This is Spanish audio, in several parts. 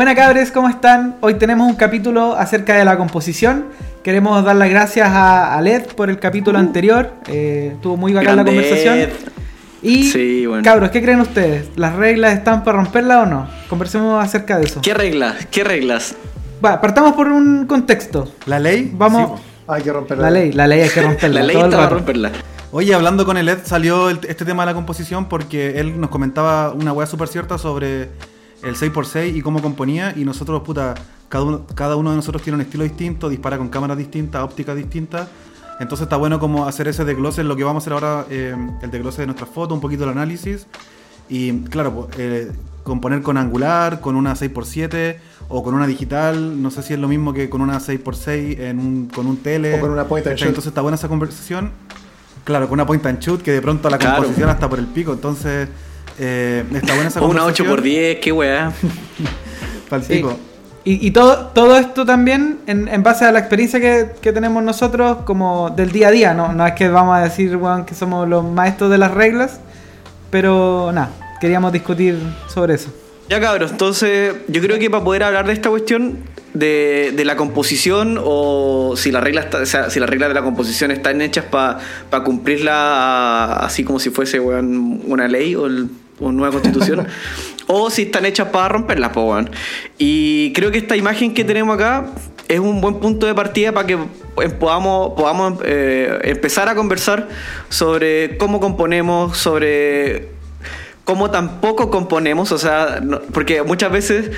Buenas cabres, ¿cómo están? Hoy tenemos un capítulo acerca de la composición. Queremos dar las gracias a, a Led por el capítulo Uh. anterior. Eh, estuvo muy bacán la conversación. Ed. Y Sí, bueno. cabros, ¿qué creen ustedes? ¿Las reglas están para romperlas o no? Conversemos acerca de eso. ¿Qué reglas? ¿Qué reglas? Va, partamos por un contexto. ¿La ley? Vamos. Sí. Hay que romperla. La ley, la ley hay que romperla. La ley está para romperla. Oye, hablando con el Ed, salió el- este tema de la composición porque él nos comentaba una weá súper cierta sobre el 6x6 y cómo componía. Y nosotros, puta, cada uno, cada uno de nosotros tiene un estilo distinto, dispara con cámaras distintas, ópticas distintas. Entonces está bueno como hacer ese desglose, lo que vamos a hacer ahora, eh, el desglose de nuestras fotos, un poquito el análisis. Y claro, eh, componer con angular, con una 6x7 o con una digital, no sé si es lo mismo que con una 6x6 en un, con un tele. O con una point and shoot. Entonces está buena esa conversación. Claro, con una point and shoot que de pronto la Claro. composición hasta por el pico. Entonces eh, está buena esa O una conversación. 8x10, qué weá. Pa'l Sí. pico. Y, y todo, todo esto también en, en base a la experiencia que, que tenemos nosotros como del día a día, ¿no? No es que vamos a decir, weón, que somos los maestros de las reglas, pero nada, queríamos discutir sobre eso. Ya cabros, entonces yo creo que para poder hablar de esta cuestión de, de la composición o si las reglas o sea, si las reglas de la composición están hechas para cumplirla así como si fuese weón, una ley o, el- una nueva constitución o si están hechas para romperlas, po, weón. Y creo que esta imagen que tenemos acá es un buen punto de partida para que eh, podamos, podamos eh, empezar a conversar sobre cómo componemos, sobre cómo tampoco componemos, o sea, no- porque muchas veces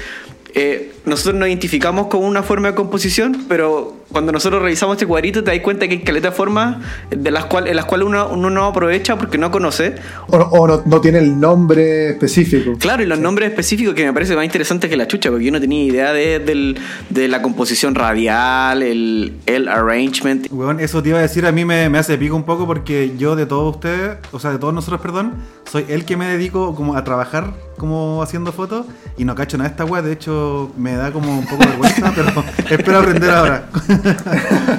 eh, nosotros nos identificamos con una forma de composición, pero cuando nosotros revisamos este cuadrito te das cuenta que hay caleta de formas de las cuales, en las cuales uno, uno no aprovecha porque no conoce. O, o no, no tiene el nombre específico. Claro, y los nombres específicos que me parece más interesante que la chucha, porque yo no tenía idea de la composición radial, el, el arrangement. Weón, eso te iba a decir, a mí me, me hace pico un poco porque yo de todos ustedes, o sea, de todos nosotros, perdón, soy el que me dedico como a trabajar como haciendo fotos y no cacho nada de esta weá, de hecho me da como un poco de vergüenza, pero espero aprender ahora.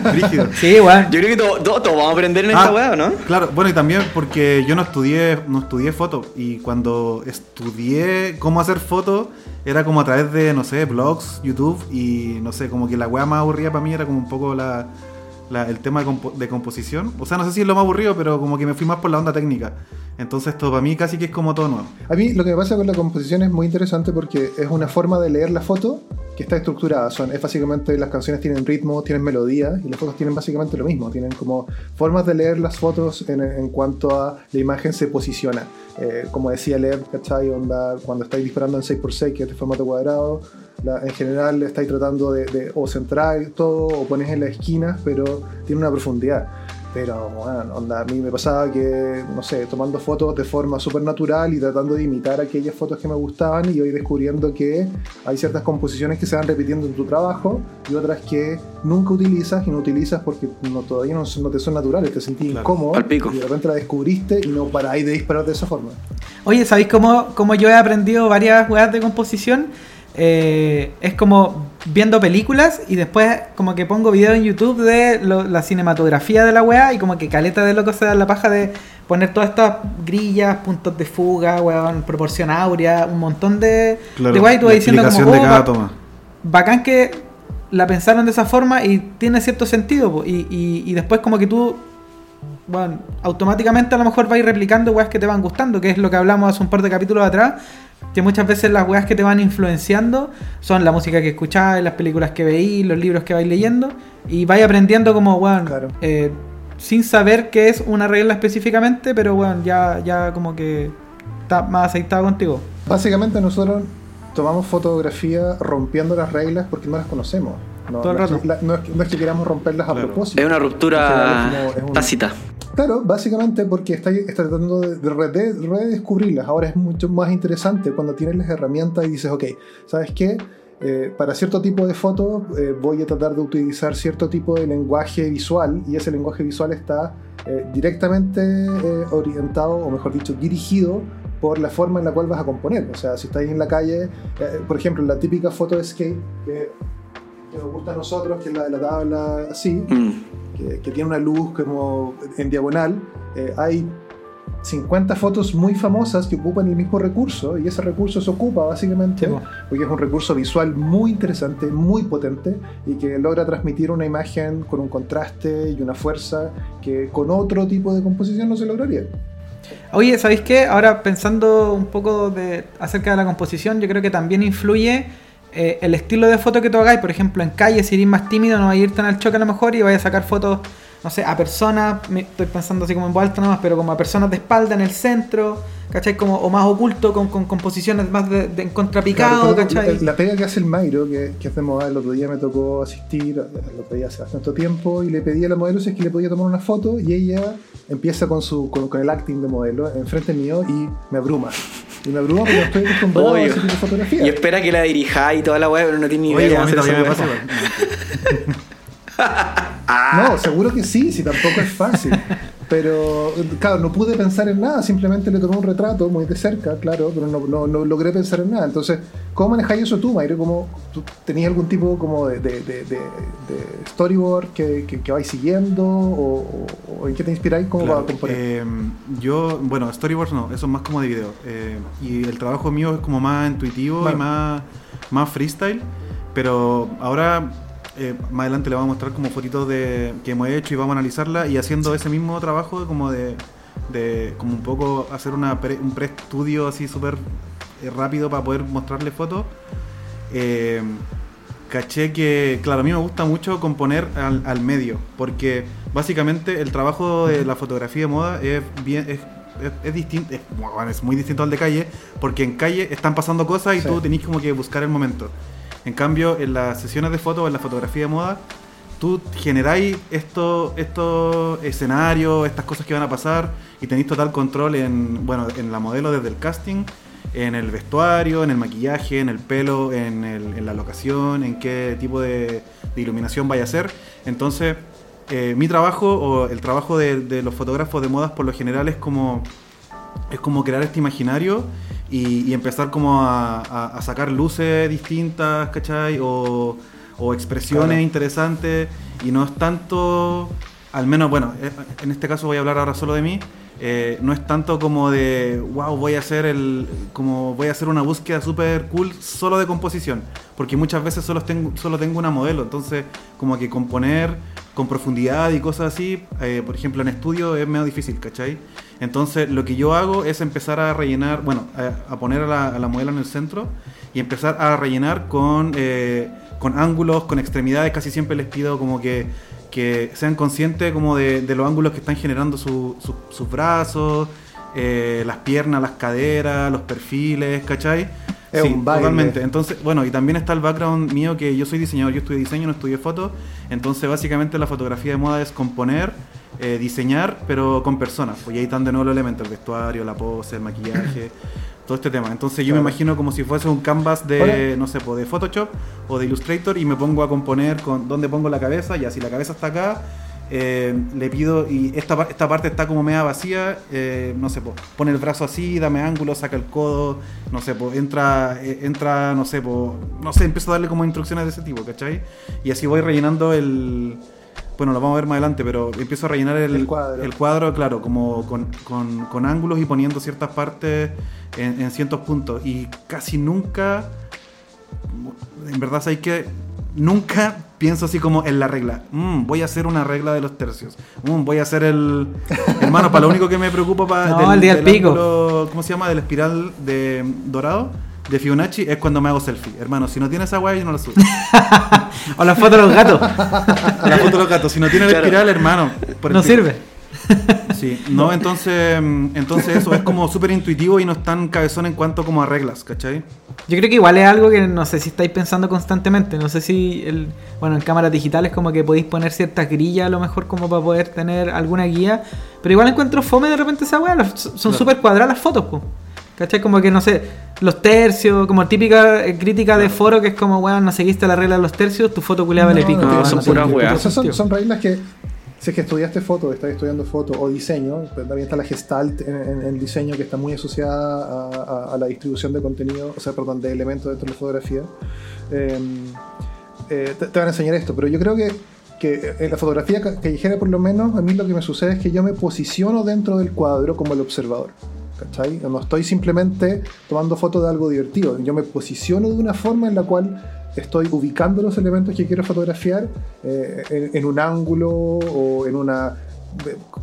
Rígido. Sí, weón. Yo creo que todos todo, todo vamos a aprender en Ah, esta weá, ¿no? Claro, bueno, y también porque yo no estudié, no estudié foto. Y cuando estudié cómo hacer fotos, era como a través de, no sé, blogs, YouTube. Y no sé, como que la weá más aburrida para mí era como un poco la, la- el tema de, compo- de composición. O sea, no sé si es lo más aburrido, pero como que me fui más por la onda técnica. Entonces, esto para mí casi que es como todo nuevo. A mí lo que me pasa con la composición es muy interesante porque es una forma de leer la foto que está estructurada. Son, es básicamente las canciones tienen ritmo, tienen melodía y las fotos tienen básicamente lo mismo. Tienen como formas de leer las fotos en, en cuanto a la imagen se posiciona. Eh, como decía Lev, ¿cachai? Onda, cuando estáis disparando en 6x6, que es de formato cuadrado, la- en general estáis tratando de, de o centrar todo o pones en las esquinas, pero tiene una profundidad. Pero, bueno, onda, a mí me pasaba que, no sé, tomando fotos de forma súper natural y tratando de imitar aquellas fotos que me gustaban y hoy descubriendo que hay ciertas composiciones que se van repitiendo en tu trabajo y otras que nunca utilizas y no utilizas porque no, todavía no, no te son naturales, te sentís Claro, incómodo al pico. y de repente la descubriste y no paráis de disparar de esa forma. Oye, ¿sabéis cómo, cómo yo he aprendido varias weas de composición? Eh, es como viendo películas y después como que pongo videos en YouTube de lo- la cinematografía de la wea y como que caleta de loco se da la paja de poner todas estas grillas, puntos de fuga, weón, proporción áurea, un montón de, de weas y tú vas diciendo como, de oh, cada ba- toma. bacán que la pensaron de esa forma y tiene cierto sentido. po. Y, y- y después como que tú, bueno, automáticamente a lo mejor vais replicando weas que te van gustando, que es lo que hablamos hace un par de capítulos atrás, que muchas veces las weas que te van influenciando son la música que escucháis, las películas que veís, los libros que vais leyendo, y vais aprendiendo como, weón, Claro. eh, sin saber qué es una regla específicamente, pero bueno, ya, ya como que está más aceitado contigo. Básicamente nosotros tomamos fotografía rompiendo las reglas porque no las conocemos. No, Todo el no es rato. que- la- no es que- no es que queramos romperlas a Claro. propósito. Es una ruptura general es como- es un- tácita. Claro, básicamente porque está, está tratando de, de rede- redescubrirlas. Ahora es mucho más interesante cuando tienes las herramientas y dices, ok, ¿sabes qué? Eh, para cierto tipo de fotos eh, voy a tratar de utilizar cierto tipo de lenguaje visual y ese lenguaje visual está eh, directamente eh, orientado, o mejor dicho, dirigido por la forma en la cual vas a componer. O sea, si estáis en la calle, eh, por ejemplo, la típica foto de skate que, nos gusta a nosotros, que es la de la tabla así, Mm. que, que tiene una luz como en diagonal, eh, hay 50 fotos muy famosas que ocupan el mismo recurso y ese recurso se ocupa básicamente Sí, po. porque es un recurso visual muy interesante, muy potente y que logra transmitir una imagen con un contraste y una fuerza que con otro tipo de composición no se lograría. Oye, ¿sabéis qué? Ahora pensando un poco de, acerca de la composición, yo creo que también influye eh, el estilo de foto que tú hagáis. Por ejemplo, en calle, si eres más tímido, no vais a ir tan al choque a lo mejor y vais a sacar fotos, no sé, a personas, estoy pensando así como en voz alta nomás, pero como a personas de espalda en el centro, ¿cachai? Como, o más oculto, con, con composiciones más de, de en contrapicado, Claro, ¿cachai? la, la pega que hace el Mairo, que, que es de moda, el otro día me tocó asistir, el otro día hace bastante tiempo, y le pedí a la modelo si es que le podía tomar una foto, y ella empieza con su con, con el acting de modelo enfrente mío y me abruma. Y me abruma porque no estoy acostumbrado Obvio. a ese tipo de fotografía. Y espera que la dirija y toda la weá, pero no tiene ni idea Oye, a cómo mí hacer también me pasa. No, seguro que sí, si tampoco es fácil. Pero, claro, no pude pensar en nada, simplemente le tomé un retrato muy de cerca, claro, pero no, no, no logré pensar en nada. Entonces, ¿cómo manejáis eso tú, Mayre? ¿Cómo, ¿Tú tenías algún tipo como de, de, de- storyboard que, que, que vais siguiendo? O, o- o en qué te inspiráis como Claro, para componer? eh, yo, bueno, storyboards no, eso es más como de video. Eh, y el trabajo mío es como más intuitivo Bueno. y más, más freestyle. Pero ahora, eh, más adelante le vamos a mostrar como fotitos de, que hemos hecho y vamos a analizarla. Y haciendo ese mismo trabajo como de, de como un poco hacer una pre- un pre-estudio así súper eh, rápido para poder mostrarle fotos. Eh, caché que, claro, a mí me gusta mucho componer al, al medio, porque básicamente el trabajo de la fotografía de moda es bien... Es, es, es distinto, es, bueno, es muy distinto al de calle, porque en calle están pasando cosas y Sí. tú tenés como que buscar el momento. En cambio, en las sesiones de fotos, en la fotografía de moda, tú generáis estos estos escenarios, estas cosas que van a pasar y tenéis total control en, bueno, en la modelo desde el casting, en el vestuario, en el maquillaje, en el pelo, en, el- la locación, en qué tipo de, iluminación vaya a ser. Entonces, eh, mi trabajo o el trabajo de los fotógrafos de modas por lo general es como es como crear este imaginario y, y empezar como a, a- a sacar luces distintas, ¿cachai? O, o expresiones Claro. interesantes y no es tanto, al menos, bueno, eh, en este caso voy a hablar ahora solo de mí, eh, no es tanto como de, wow, voy a hacer el, como voy a hacer una búsqueda súper cool solo de composición, porque muchas veces solo tengo, solo tengo una modelo, entonces como que componer con profundidad y cosas así, eh, por ejemplo en estudio es medio difícil, ¿cachai? Entonces lo que yo hago es empezar a rellenar, bueno, a, a poner a la, a modelo en el centro y empezar a rellenar con, eh, con ángulos, con extremidades, casi siempre les pido como que, que sean conscientes como de, los ángulos que están generando su- sus brazos, eh, las piernas, las caderas, los perfiles, ¿cachai? Es sí, un baile. totalmente. Entonces, bueno, y también está el background mío que yo soy diseñador, yo estudié diseño, no estudié foto. Entonces, básicamente la fotografía de moda es componer, eh, diseñar, pero con personas. Pues ahí están de nuevo los elementos, el vestuario, la pose, el maquillaje, todo este tema. Entonces yo Claro. me imagino como si fuese un canvas de, Ahora- no sé, pues, de Photoshop o de Illustrator y me pongo a componer con dónde pongo la cabeza, y así la cabeza está acá. Eh, le pido, y esta, esta parte está como media vacía, eh, no sé, pone el brazo así, dame ángulo, saca el codo, no sé, pues, entra, eh, entra, no sé, pues, no sé, empiezo a darle como instrucciones de ese tipo, ¿cachai? Y así voy rellenando el, bueno, lo vamos a ver más adelante, pero empiezo a rellenar el, El cuadro. el cuadro, claro, como con, con- con ángulos y poniendo ciertas partes en, en ciertos puntos. Y casi nunca, en verdad, hay que nunca pienso así como en la regla. Mm, voy a hacer una regla de los tercios. Mm, voy a hacer el. Hermano, para lo único que me preocupa para. No, el día del pico. ¿Cómo se llama? Del espiral de dorado. De Fibonacci es cuando me hago selfie. Hermano, si no tiene esa guay, yo no la subo. O la foto de los gatos. la foto de los gatos. Si no tiene el Claro. espiral, hermano. por el No pico. sirve. Sí, no, entonces, mm, entonces eso es como súper intuitivo y no es tan cabezón en cuanto como a reglas, ¿cachai? Yo creo que igual es algo que no sé si estáis pensando constantemente. No sé si, el, bueno, en cámaras digitales como que podéis poner ciertas grillas a lo mejor como para poder tener alguna guía. Pero igual encuentro fome de repente esa weá. Son Claro. súper cuadradas las fotos, po. ¿Cachai? Como que no sé, los tercios, como típica eh, crítica de foro que es como, weón, no seguiste la regla de los tercios, tu foto vale No, pico. no, weón, son puras weas. Son, son reglas que, si es que estudiaste foto, estás estudiando foto o diseño, pues también está la gestalt en, en- en diseño que está muy asociada a, la distribución de contenido, o sea, perdón, de elementos dentro de la fotografía. Eh, eh, te, van a enseñar esto, pero yo creo que, que en la fotografía ca- callejera, por lo menos, a mí lo que me sucede es que yo me posiciono dentro del cuadro como el observador. ¿Cachai? No estoy simplemente tomando fotos de algo divertido. Yo me posiciono de una forma en la cual estoy ubicando los elementos que quiero fotografiar eh, en, un ángulo o en una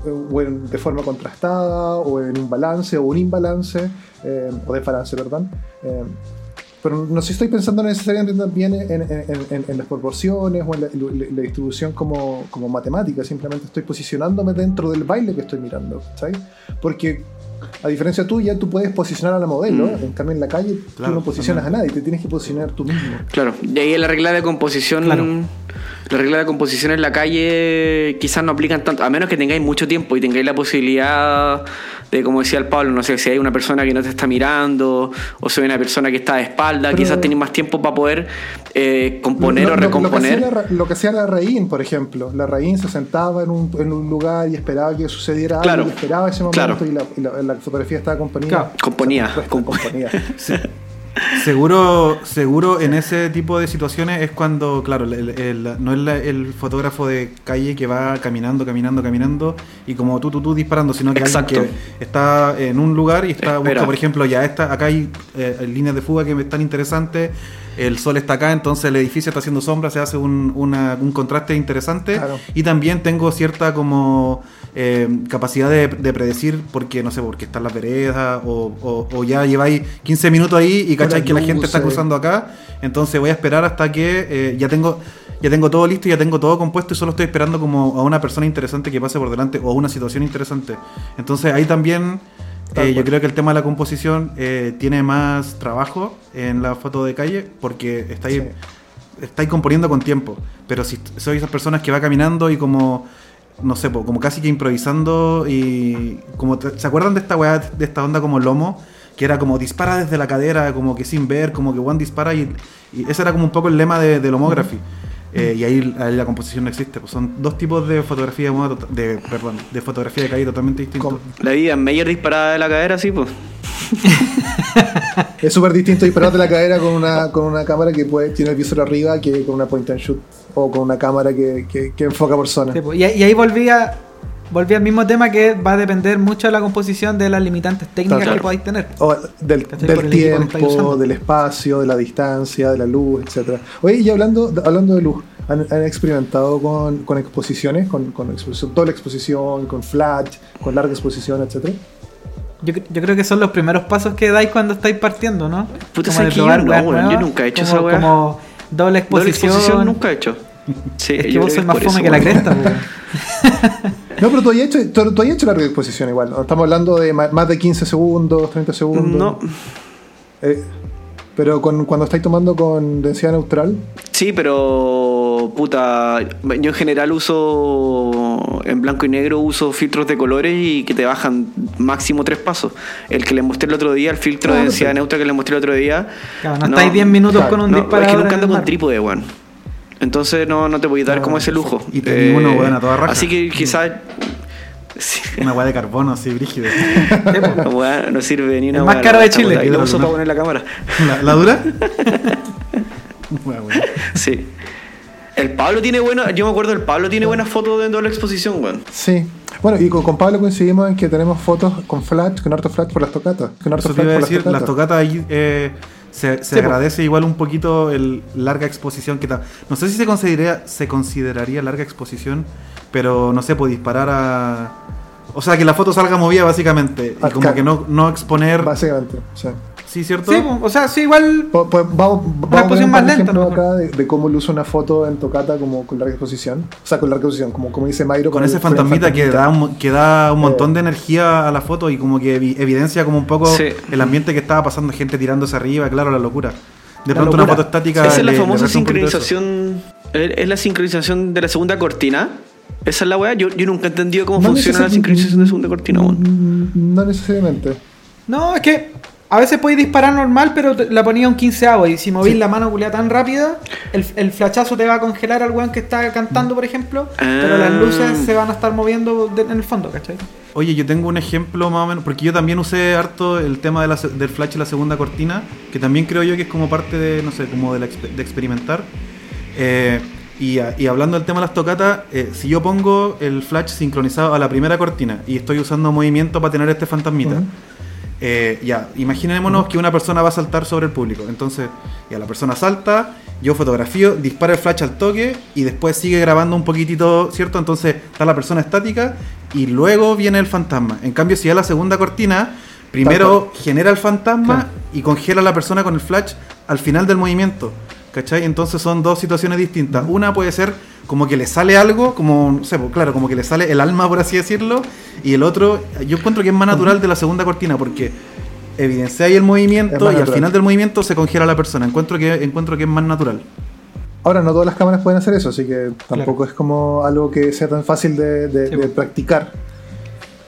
en- de forma contrastada o en un balance o un imbalance eh, o desbalance, perdón. Eh, pero no sé si estoy pensando necesariamente también en, las proporciones o en la distribución como, como matemática, simplemente estoy posicionándome dentro del baile que estoy mirando, ¿sabes? Porque a diferencia tuya, tú puedes posicionar a la modelo, Mm. en cambio en la calle Claro, tú no posicionas a nadie, te tienes que posicionar tú mismo. Claro, y ahí la regla de composición. Claro. La regla de composición en la calle quizás no aplican tanto, a menos que tengáis mucho tiempo y tengáis la posibilidad de, como decía el Pablo, no sé, si hay una persona que no te está mirando o si hay una persona que está de espalda, Pero- quizás tenéis más tiempo para poder eh, componer Lo- o Lo que, recomponer. la, lo que hacía la Raín, por ejemplo. La Raín se sentaba en un, en un lugar y esperaba que sucediera Claro, algo y esperaba ese momento claro. y, la, y la- la fotografía estaba componida. Claro. Componía, Puesta, comp- componida. Seguro, seguro en ese tipo de situaciones es cuando, claro, el- el- no es la- el fotógrafo de calle que va caminando, caminando, caminando y como tú, tú, tú disparando, sino que Exacto. alguien que está en un lugar y está, busca, por ejemplo, ya está, acá hay eh, líneas de fuga que están interesantes, el sol está acá, entonces el edificio está haciendo sombra, se hace un, una- un contraste interesante Claro. y también tengo cierta como eh, capacidad de, de predecir porque, no sé, porque están las veredas o, o- o ya lleváis 15 minutos ahí y cacháis que la gente está cruzando acá, entonces voy a esperar hasta que eh, ya tengo ya tengo todo listo, ya tengo todo compuesto y solo estoy esperando como a una persona interesante que pase por delante o a una situación interesante. Entonces ahí también eh, yo creo que el tema de la composición eh, tiene más trabajo en la foto de calle porque estáis, Sí. estáis componiendo con tiempo. Pero si sois esas personas que va caminando y como, no sé, como casi que improvisando y como, ¿se acuerdan de esta weá, de esta onda como lomo? Que era como dispara desde la cadera, como que sin ver, como que one dispara y, y ese era como un poco el lema de, del homography. Eh, y ahí, ahí la composición no existe. Pues son dos tipos de fotografía de, moda de, perdón, de fotografía de calle totalmente distintos. La vida Meyer disparada de la cadera, sí, pues. Es súper distinto disparar de la cadera con una, con una cámara que puede, tiene el visor arriba que con una point and shoot o con una cámara que, que, que enfoca personas. Sí, po. y, y ahí volvía, volvía al mismo tema que va a depender mucho de la composición de las limitantes técnicas Claro. que podáis tener. O del, del tiempo, del espacio, de la distancia, de la luz, etcétera. Oye, y hablando, hablando de luz, ¿han, han experimentado con, con exposiciones, con, con exposición, doble exposición, con flash, con larga exposición, etcétera? Yo, yo creo que son los primeros pasos que dais cuando estáis partiendo, ¿no? Puta, Como ¿sabes de que yo probar no, weón? Yo nunca he hecho como, esa wea. Como doble Doble exposición. exposición nunca he hecho. Sí, es que yo vos sois más fome eso, que la cresta, weón. No, pero tú has hecho, tú, tú has hecho larga exposición igual. ¿no? Estamos hablando de más de 15 segundos, 30 segundos. No, Eh, pero con, cuando estáis tomando con densidad neutral, sí, pero puta, yo en general uso en blanco y negro uso filtros de colores y que te bajan máximo tres pasos. El que les mostré el otro día, el filtro Ah, de no densidad sé. neutra que les mostré el otro día. Claro, no, estáis 10 minutos Claro, con un no, es que nunca en ando con trípode, weón. Entonces no, no te voy a dar como ese lujo. y tenía uno, weón, a toda raja. Así que quizás. Sí, Una weá de carbono así, brígida. Sí, po. la weá no sirve ni una más weá, caro de Chile. Ahí lo uso para poner la cámara. ¿La, la dura? Weá, weá. Sí. El Pablo tiene buena. Yo me acuerdo, el Pablo tiene buenas fotos dentro de la exposición, weón. sí. Bueno, y con, con Pablo coincidimos en que tenemos fotos con flash, con harto flash por las tocatas. Con harto Eso te flash iba a por decir, las tocatas ahí eh, se, se Sí, po. agradece igual un poquito el larga exposición que No sé si se consideraría, se consideraría larga exposición, pero no sé, pues disparar a. O sea, que la foto salga movida básicamente. Y como que no, no exponer. Básicamente, sí. Sí, ¿cierto? Sí, po. o sea, sí, igual. Vamos, vamos a poner exposición un más lenta, acá de, de cómo luce una foto en tocata como con larga exposición. O sea, con larga exposición, como, como dice Mayro. Con ese con el fantasmita que da, un, que da un Eh. montón de energía a la foto y como que evi- evidencia como un poco Sí. el ambiente que estaba pasando, gente tirándose arriba, claro, la locura. De La pronto una foto estática. Esa es la le- famosa sincronización. Es la sincronización de la segunda cortina. Esa es la weá. Yo, yo nunca he entendido cómo No funciona la sincronización de segunda cortina, weón. Mm, No necesariamente. No, es que a veces podéis disparar normal, pero la ponía un 15 y si movís la mano culiada tan rápida, el, el flachazo te va a congelar al weón que está cantando, por ejemplo, pero las luces se van a estar moviendo de- en el fondo, ¿cachai? Oye, yo tengo un ejemplo más o menos, porque yo también usé harto el tema de la se- del flash y la segunda cortina, que también creo yo que es como parte de, no sé, como de, la expe- de experimentar. Eh, Y, hablando del tema de las tocatas, eh, si yo pongo el flash sincronizado a la primera cortina y estoy usando movimiento para tener este fantasmita. Eh, ya, imaginémonos que una persona va a saltar sobre el público. Entonces, ya la persona salta, yo fotografío, disparo el flash al toque y después sigue grabando un poquitito, ¿cierto? Entonces está la persona estática y luego viene el fantasma. En cambio, si ya la segunda cortina, primero genera el fantasma Claro. y congela a la persona con el flash al final del movimiento. ¿Cachai? Entonces son dos situaciones distintas. Una puede ser como que le sale algo, como, no sé, pues, claro, como que le sale el alma, por así decirlo. Y el otro, yo encuentro que es más natural de la segunda cortina, porque evidencia ahí el movimiento y al final del movimiento se congela la persona. Encuentro que, encuentro que es más natural. Ahora, no todas las cámaras pueden hacer eso, así que tampoco es como algo que sea tan fácil de, de- Sí, de pues. practicar.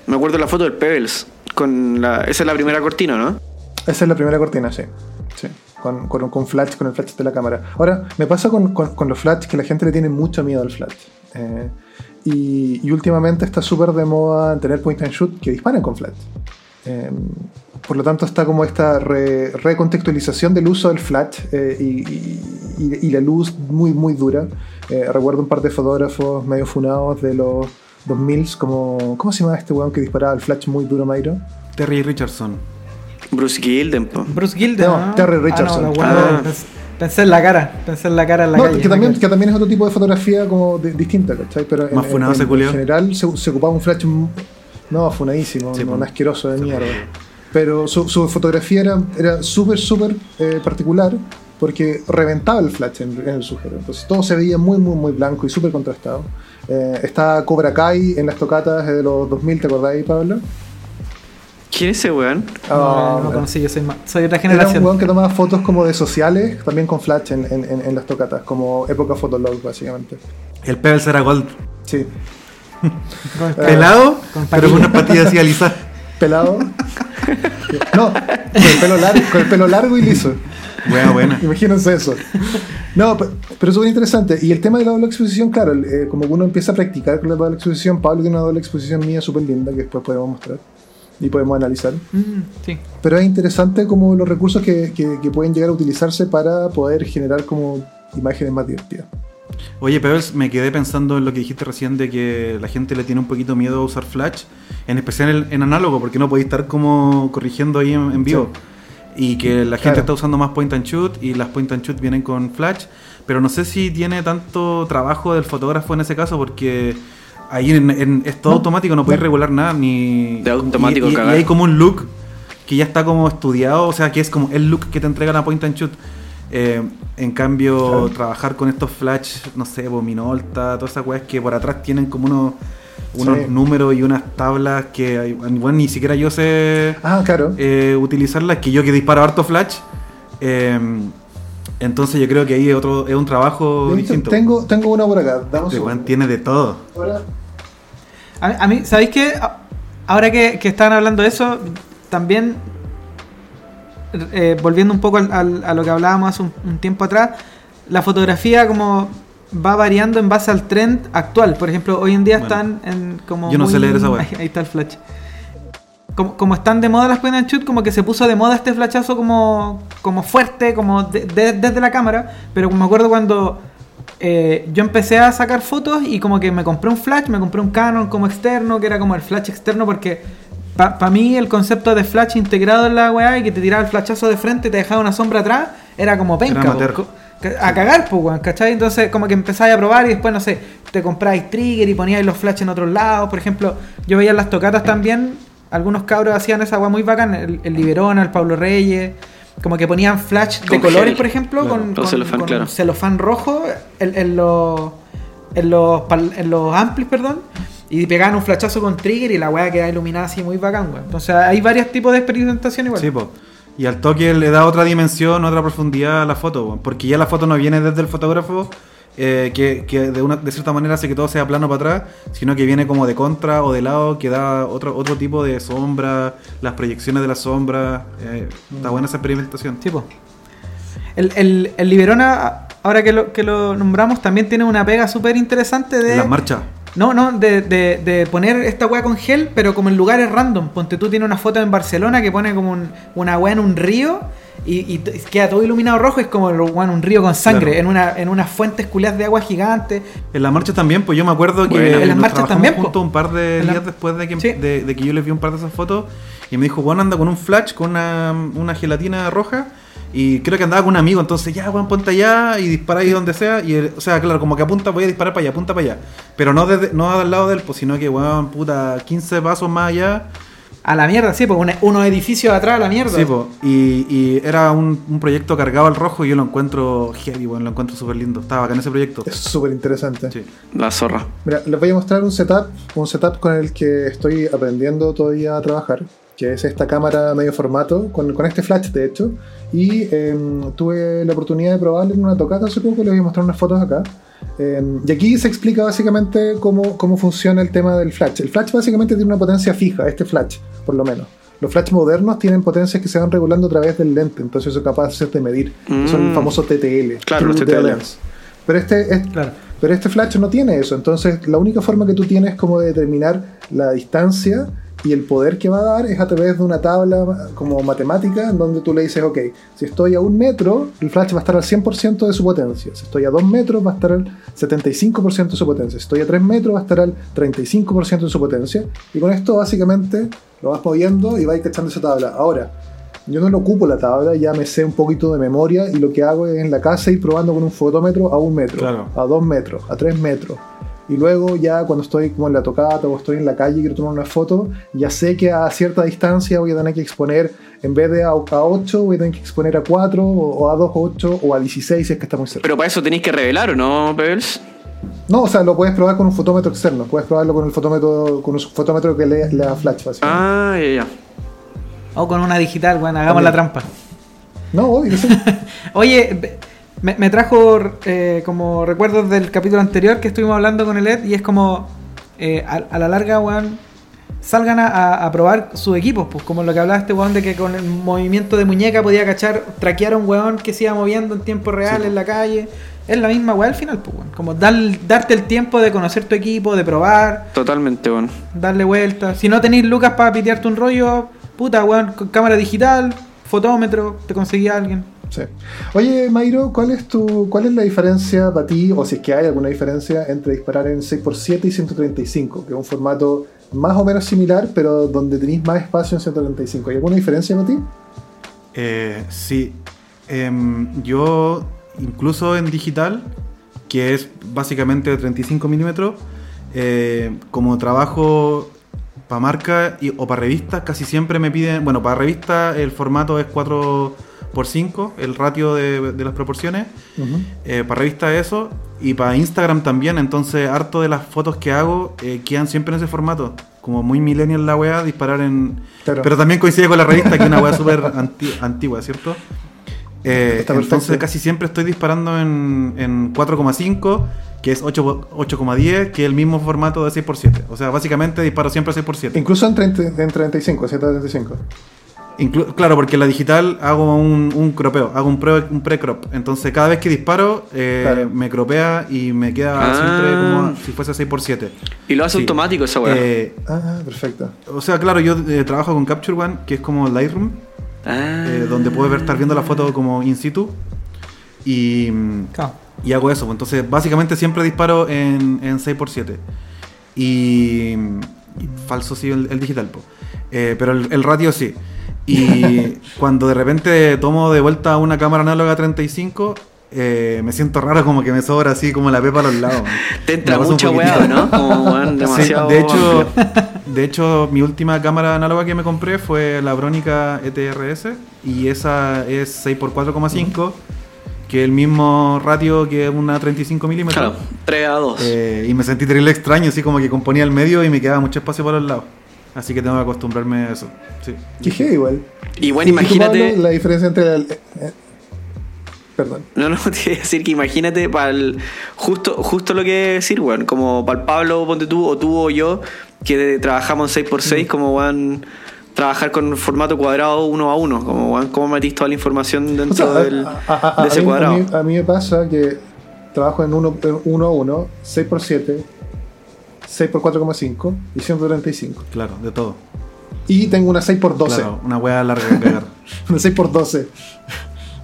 Me acuerdo de la foto del Pebbles. Con la, esa es la primera cortina, ¿no? Esa es la primera cortina, sí. sí. Con, con, con flash, con el flash de la cámara. Ahora, me pasa con, con- los flash que la gente le tiene mucho miedo al flash. Eh, y, últimamente está súper de moda tener point and shoot que disparan con flash. Eh, por lo tanto, está como esta re- recontextualización del uso del flash eh, y, y- la luz muy, muy dura. Recuerdo un par de fotógrafos medio funados de los 2000 como... ¿Cómo se llama este weón que disparaba el flash muy duro, Mayro? Terry Richardson. Bruce Gilden, po. Bruce Gilden. No, ¿no? Terry Ah, no, Richardson. no, bueno, Ah. pens- Pensé en la cara. Pensé en la cara en la No, calle. que, también, que también es otro tipo de fotografía como de- distinta, ¿cachai? Pero en, Más funado en- en culiao. general se, se ocupaba un flash no, funadísimo, Sí, no, un asqueroso de Se mierda. Pero su, su fotografía era, era súper, súper eh, particular porque reventaba el flash en, en el sujeto. Entonces todo se veía muy, muy, muy blanco y súper contrastado. Eh, está Cobra Kai en las tocatas de los 2000, ¿te acordáis, Pablo? ¿Quién es ese weón? No, Ah, no lo conocí, yo soy, soy otra Era un generación. weón que tomaba fotos como de sociales, también con flash en, en- en- en las tocatas, como época fotolog, básicamente. El Pebbles era Gold. Sí. Con- Pelado, con pero con una patilla así alisada. pelado. No, con el pelo largo, con el pelo largo y liso. Buena, buena. Imagínense eso. No, pe- pero es súper interesante. Y el tema de la doble exposición, claro, eh, como uno empieza a practicar con la doble exposición, Pablo tiene una doble exposición mía súper linda que después podemos mostrar y podemos analizar. Mm, sí. Pero es interesante como los recursos que, que- que pueden llegar a utilizarse para poder generar como imágenes más divertidas. Oye, Pebbles, me quedé pensando en lo que dijiste recién de que la gente le tiene un poquito miedo a usar flash, en especial en, en análogo, porque no podéis estar como corrigiendo ahí en, en vivo. Y que la gente Claro. está usando más point and shoot y las point and shoot vienen con flash, pero no sé si tiene tanto trabajo del fotógrafo en ese caso, porque ahí en- en- es todo automático, no podéis regular nada, ni. De automático y, y- hay como un look que ya está como estudiado, o sea, que es como el look que te entrega la point and shoot. Eh, en cambio, Claro. trabajar con estos flash, no sé, Bominolta, todas esas weas que por atrás tienen como unos, unos Sí. números y unas tablas que bueno, ni siquiera yo sé Ah, claro. eh, utilizarlas, que yo que disparo harto flash. eh, entonces yo creo que ahí es otro es un trabajo distinto. tengo, tengo una por acá. Dame un Este segundo. tiene de todo. Ahora, A, a mí, ¿sabéis qué? Ahora que, que estaban hablando de eso, también eh, volviendo un poco al- al- a lo que hablábamos hace un, un tiempo atrás, la fotografía como va variando en base al trend actual. Por ejemplo, hoy en día Bueno. están en como Yo no sé leer esa wea. ahí, ahí está el flash. Como, como están de moda las point and shoot, como que se puso de moda este flashazo como, como fuerte, como de- de- desde la cámara. Pero me acuerdo cuando eh, yo empecé a sacar fotos y como que me compré un flash, me compré un Canon como externo, que era como el flash externo, porque para mí el concepto de flash integrado en la weá y que te tiraba el flashazo de frente y te dejaba una sombra atrás, era como penca. Era a cagar, pues, weón, ¿cachai? Entonces, como que empezáis a probar y después, no sé, te compráis trigger y poníais los flash en otros lados. Por ejemplo, yo veía en las tocatas también, algunos cabros hacían esa weá muy bacán, el, el Liberona, el Pablo Reyes, como que ponían flash de colores, gel. por ejemplo, Claro, con, con celofán, con claro. celofán rojo en, en los, en, los, en los amplis, perdón. Y pegaban un flashazo con trigger y la weá quedaba iluminada así muy bacán, weón. Entonces hay varios tipos de experimentación igual. Sí, po. Y al toque le da otra dimensión, otra profundidad a la foto, po. porque ya la foto no viene desde el fotógrafo, eh, que, que de, una, de cierta manera hace que todo sea plano para atrás, sino que viene como de contra o de lado, que da otro, otro tipo de sombra, las proyecciones de la sombra. eh, Está buena esa experimentación. Tipo. El, el, el Liberona, ahora que lo, que lo nombramos, también tiene una pega súper interesante de. Las marchas. No, no, de, de, de poner esta weá con gel, pero como en lugares random. Ponte tú tienes una foto en Barcelona que pone como un- una weá en un río y, y queda todo iluminado rojo, es como weón, un río con sangre, Claro. en una en unas fuentes culiadas de agua gigantes. En las marchas también, pues yo me acuerdo que Bueno, en las marchas también, po. juntos un par de la- días después de que, Sí. de, de que yo les vi un par de esas fotos y me dijo, bueno, anda con un flash, con una, una gelatina roja y creo que andaba con un amigo, entonces ya, Juan, ponte allá y dispara ahí donde sea y, el- o sea, claro, como que apunta, voy a disparar para allá, apunta para allá, pero no, desde, no al lado de él, pues, sino que, weón, puta, 15 pasos más allá A la mierda, sí, porque unos edificios atrás a la mierda. Sí, po. Y, y era un, un proyecto cargado al rojo y yo lo encuentro heavy, bueno, lo encuentro súper lindo. Estaba acá en ese proyecto. Es súper interesante. Sí. La zorra. Mira, les voy a mostrar un setup, un setup con el que estoy aprendiendo todavía a trabajar, que es esta cámara medio formato, con, con este flash de hecho, y em, tuve la oportunidad de probarlo en una tocata hace poco, les voy a mostrar unas fotos acá. Em, y aquí se explica básicamente cómo, cómo funciona el tema del flash. El flash básicamente tiene una potencia fija, este flash, por lo menos. Los flash modernos tienen potencias que se van regulando a través del lente, entonces eso es capaz de medir. que Son el Mm. famoso TTL. Claro, los TTL. Pero este es, Claro. Pero este flash no tiene eso. Entonces, la única forma que tú tienes como de determinar la distancia y el poder que va a dar es a través de una tabla como matemática en donde tú le dices, ok, si estoy a un metro, el flash va a estar al 100% de su potencia. Si estoy a dos metros, va a estar al 75% de su potencia. Si estoy a tres metros, va a estar al 35% de su potencia. Y con esto, básicamente, lo vas moviendo y vas cachando esa tabla. Ahora, yo no lo ocupo la tabla, ya me sé un poquito de memoria y lo que hago es en la casa ir probando con un fotómetro a un metro, Claro. a dos metros, a tres metros. Y luego ya cuando estoy como en la tocata o estoy en la calle y quiero tomar una foto, ya sé que a cierta distancia voy a tener que exponer, en vez de a, a 8, voy a tener que exponer a 4 o, o a 2, 8 o a 16 si es que está muy cerca. Pero para eso tenéis que revelar, ¿o no, Pebbles? No, o sea, lo puedes probar con un fotómetro externo, puedes probarlo con el fotómetro, con un fotómetro que le, le da flash. básicamente. Ah, ya, ya. O con una digital, bueno, hagamos También. la trampa. No, obvio sí. Oye, me, me trajo eh, como recuerdos del capítulo anterior que estuvimos hablando con el Ed y es como eh, a, a la larga, weón, salgan a, probar sus equipos, pues como lo que hablaba este weón de que con el movimiento de muñeca podía cachar, traquear a un weón que se iba moviendo en tiempo real en la calle. Es la misma weá al final, pues weón. Como dar, darte el tiempo de conocer tu equipo, de probar, Totalmente, bueno. darle vueltas. Si no tenéis lucas para pitearte un rollo, puta weón, con cámara digital, fotómetro, te conseguí a alguien. Sí. Oye, Mayro, ¿cuál es tu cuál es la diferencia para ti, o si es que hay alguna diferencia, entre disparar en 6x7 y 135, que es un formato más o menos similar, pero donde tenéis más espacio en 135? ¿Hay alguna diferencia para ti? Eh, sí. Em, yo, incluso en digital, que es básicamente de 35 milímetros, eh, como trabajo para marca y- o para revistas, casi siempre me piden. Bueno, para revista el formato es 4x5, el ratio de, de las proporciones. Eh, para revista eso y para Instagram también, entonces harto de las fotos que hago eh, quedan siempre en ese formato. Como muy millennial la weá, disparar en... Claro. Pero también coincide con la revista, que es una weá súper anti- antigua, ¿cierto? Eh, Está perfecto. entonces casi siempre estoy disparando en, en 4,5, que es 8 8,10, que es el mismo formato de 6x7. O sea, básicamente disparo siempre 6x7. Incluso en, 30 en 35, 135. Inclu- claro, porque en la digital hago un, un cropeo, hago un pre, un pre-crop. Entonces cada vez que disparo eh, Claro. me cropea y me queda Ah. siempre como si fuese 6x7. Y lo hace Sí. automático esa weá. Eh, Ah, perfecto. o sea, claro, yo eh, trabajo con Capture One, que es como Lightroom, ah. eh, donde puedes ver, estar viendo la foto como in situ. Y, Claro. y hago eso. pues, Entonces, básicamente siempre disparo en, en 6x7. Y, y falso sí el, el digital, po. Eh, pero el, el ratio sí. Y cuando de repente tomo de vuelta una cámara análoga 35, eh, me siento raro como que me sobra así como la pepa a los lados. Te entra mucha poquitito. weá, ¿no? Como Sí, demasiado. de hecho, amplio. De hecho, mi última cámara análoga que me compré fue la Bronica ETRS y esa es 6x4,5, que es el mismo ratio que una 35 milímetros. Claro, 3 a 2. Eh, y me sentí terrible extraño, así como que componía el medio y me quedaba mucho espacio para los lados. Así que tengo que acostumbrarme a eso. Sí. Qué igual. y bueno, ¿Y tú, imagínate. La diferencia entre el... eh, eh, perdón. No, no, te iba a decir que imagínate para el, justo, justo lo que decir, weón. Como para el Pablo, ponte tú, o tú o yo, que trabajamos en Mm. 6x6, como weón, trabajar con formato cuadrado uno a uno. Como weón, cómo metís toda la información O dentro sea, del, a, a- a- de ese a mí, cuadrado. a mí- a mí me pasa que trabajo en 1 en uno a 1, 6x7, 6x4,5 y 135. Claro, de todo. Y tengo una 6x12. Claro, una hueá larga que cagar. Una 6x12.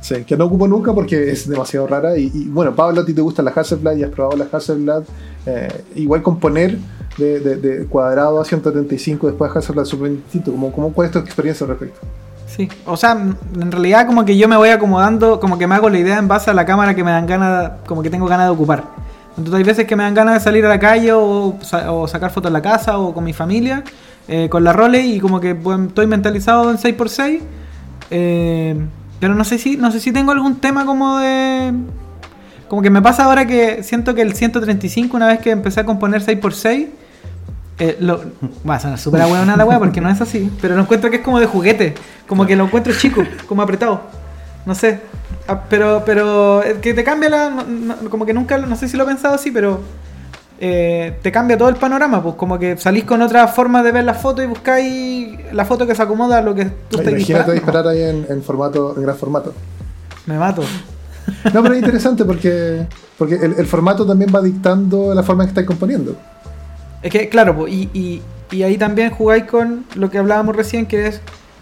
Sí, que no ocupo nunca porque es demasiado rara. Y, y, bueno, Pablo, a ti te gustan las Hasselblad y has probado las Hasselblad. Eh, igual componer de, cuadrado a 135 después de Hasselblad es súper distinto. ¿Cómo, cómo, ¿Cuál es tu experiencia al respecto? Sí, o sea, en realidad como que yo me voy acomodando, como que me hago la idea en base a la cámara que me dan ganas, como que tengo ganas de ocupar. Entonces hay veces que me dan ganas de salir a la calle o, sacar fotos en la casa o con mi familia, eh, con la role y como que estoy mentalizado en 6x6. Eh, pero no sé si no sé si tengo algún tema como de... Como que me pasa ahora que siento que el 135, una vez que empecé a componer 6x6, eh, lo, va a sonar súper buena la wea porque no es así, pero lo encuentro que es como de juguete, como que lo encuentro chico, como apretado. No sé, ah, pero pero que te cambia la. No, no, como que nunca, no sé si lo he pensado así, pero eh, te cambia todo el panorama, pues como que salís con otra forma de ver la foto y buscáis la foto que se acomoda a lo que tú estás Imagínate disparar ahí en, en, formato, en gran formato. Me mato. No, pero es interesante porque, porque el, el formato también va dictando la forma en que estáis componiendo. Es que, claro, y, y, y, ahí también jugáis con lo que hablábamos recién, que es,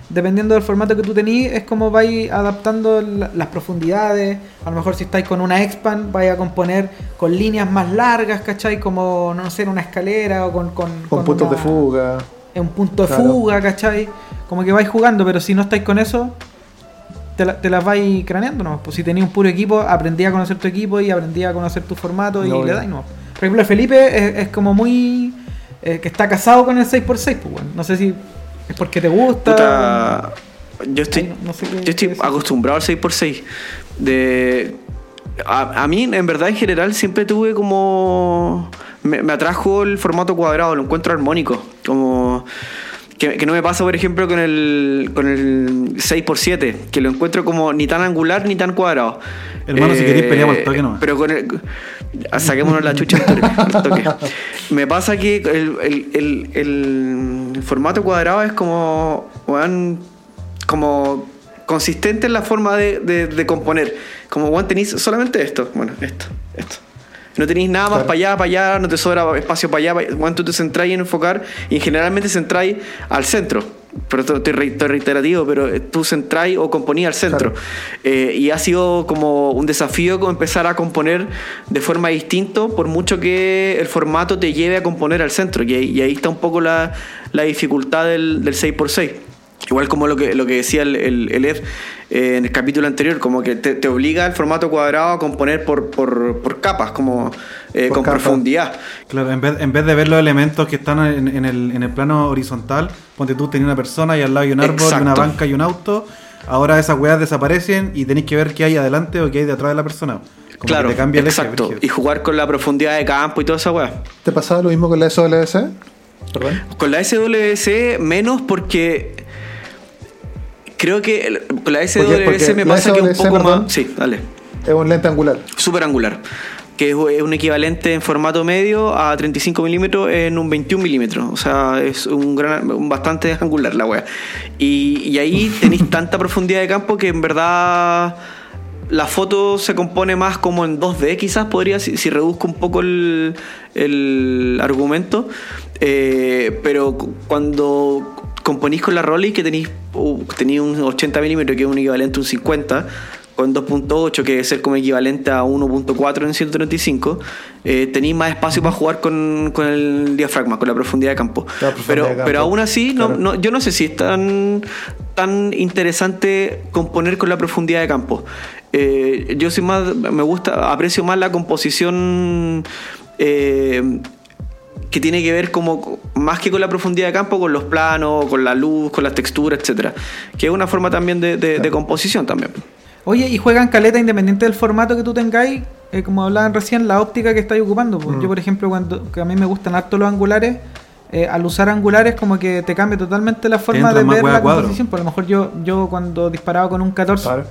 dependiendo del formato que tú tenís, es como vais adaptando la, las profundidades. A lo mejor si estáis con una expand, vais a componer con líneas más largas, ¿cachai? Como, no sé, una escalera o con... Con, con, con puntos una, de fuga. Un punto de claro. fuga, ¿cachai? Como que vais jugando, pero si no estáis con eso, te, la, te las vais craneando, ¿no? Pues si tenías un puro equipo, aprendí a conocer tu equipo y aprendí a conocer tu formato y le dais, ¿no? Por ejemplo, Felipe es, es como muy. Eh, que está casado con el 6x6, pues, bueno. No sé si es porque te gusta. Puta, yo estoy, Ay, no, no sé yo estoy acostumbrado al 6x6. De, a, a, mí, en verdad, en general, siempre tuve como. Me, me, atrajo el formato cuadrado, lo encuentro armónico. Como. Que, que, no me pasa, por ejemplo, con el, con el 6x7, que lo encuentro como ni tan angular ni tan cuadrado. Hermano, eh, si queréis peleamos el toque nomás. Pero con el, saquémonos la chucha al toque. Me pasa que el, el, el, formato cuadrado es como, como consistente en la forma de, de, de componer. Como, bueno, tenéis solamente esto. Bueno, esto, esto. No tenéis nada más claro. para allá, para allá, no te sobra espacio para allá. Para. Bueno, tú te centráis en enfocar y generalmente centráis al centro pero estoy, reiterativo, pero tú centráis o componías al centro. Claro. Eh, y ha sido como un desafío como empezar a componer de forma distinta, por mucho que el formato te lleve a componer al centro. Y, y ahí está un poco la, la dificultad del, del 6x6. Igual como lo que, lo que decía el, el, el Ed eh, en el capítulo anterior, como que te, te, obliga el formato cuadrado a componer por, por, por capas, como eh, por con capas. profundidad. Claro, en vez, en vez de ver los elementos que están en, en, el, en el plano horizontal, ponte tú tenías una persona y al lado hay un árbol, y una banca y un auto, ahora esas weas desaparecen y tenéis que ver qué hay adelante o qué hay detrás de la persona. Como claro, que te cambia el exacto. Eje, y jugar con la profundidad de campo y toda esa wea. ¿Te pasaba lo mismo con la SWC? ¿Perdón? Con la SWC menos porque Creo que con la SWS me pasa que es un poco más. Sí, dale. Es un lente angular. Súper angular. Que es un equivalente en formato medio a 35 milímetros en un 21 milímetros. O sea, es un gran, un bastante angular la wea. Y, y ahí tenéis tanta profundidad de campo que en verdad la foto se compone más como en 2D, quizás podría, si, si reduzco un poco el, el argumento. Eh, pero cuando componís con la Rolly que tenéis uh, tení un 80 milímetros que es un equivalente a un 50 con 2.8 que es ser como equivalente a 1.4 en 135 eh, tenéis más espacio para jugar con, con, el diafragma con la profundidad de campo profundidad pero, de campo. pero aún así claro. no, no, yo no sé si es tan, tan interesante componer con la profundidad de campo eh, yo soy más me gusta aprecio más la composición eh, que tiene que ver como más que con la profundidad de campo, con los planos, con la luz, con las texturas, etcétera, que es una forma también de, de, claro. de composición también. Oye, y juegan caleta independiente del formato que tú tengáis, eh, como hablaban recién, la óptica que estáis ocupando. Pues. Mm. Yo, por ejemplo, cuando que a mí me gustan harto los angulares, eh, al usar angulares como que te cambia totalmente la forma de ver la composición. Por lo mejor yo, yo cuando disparaba con un 14... Claro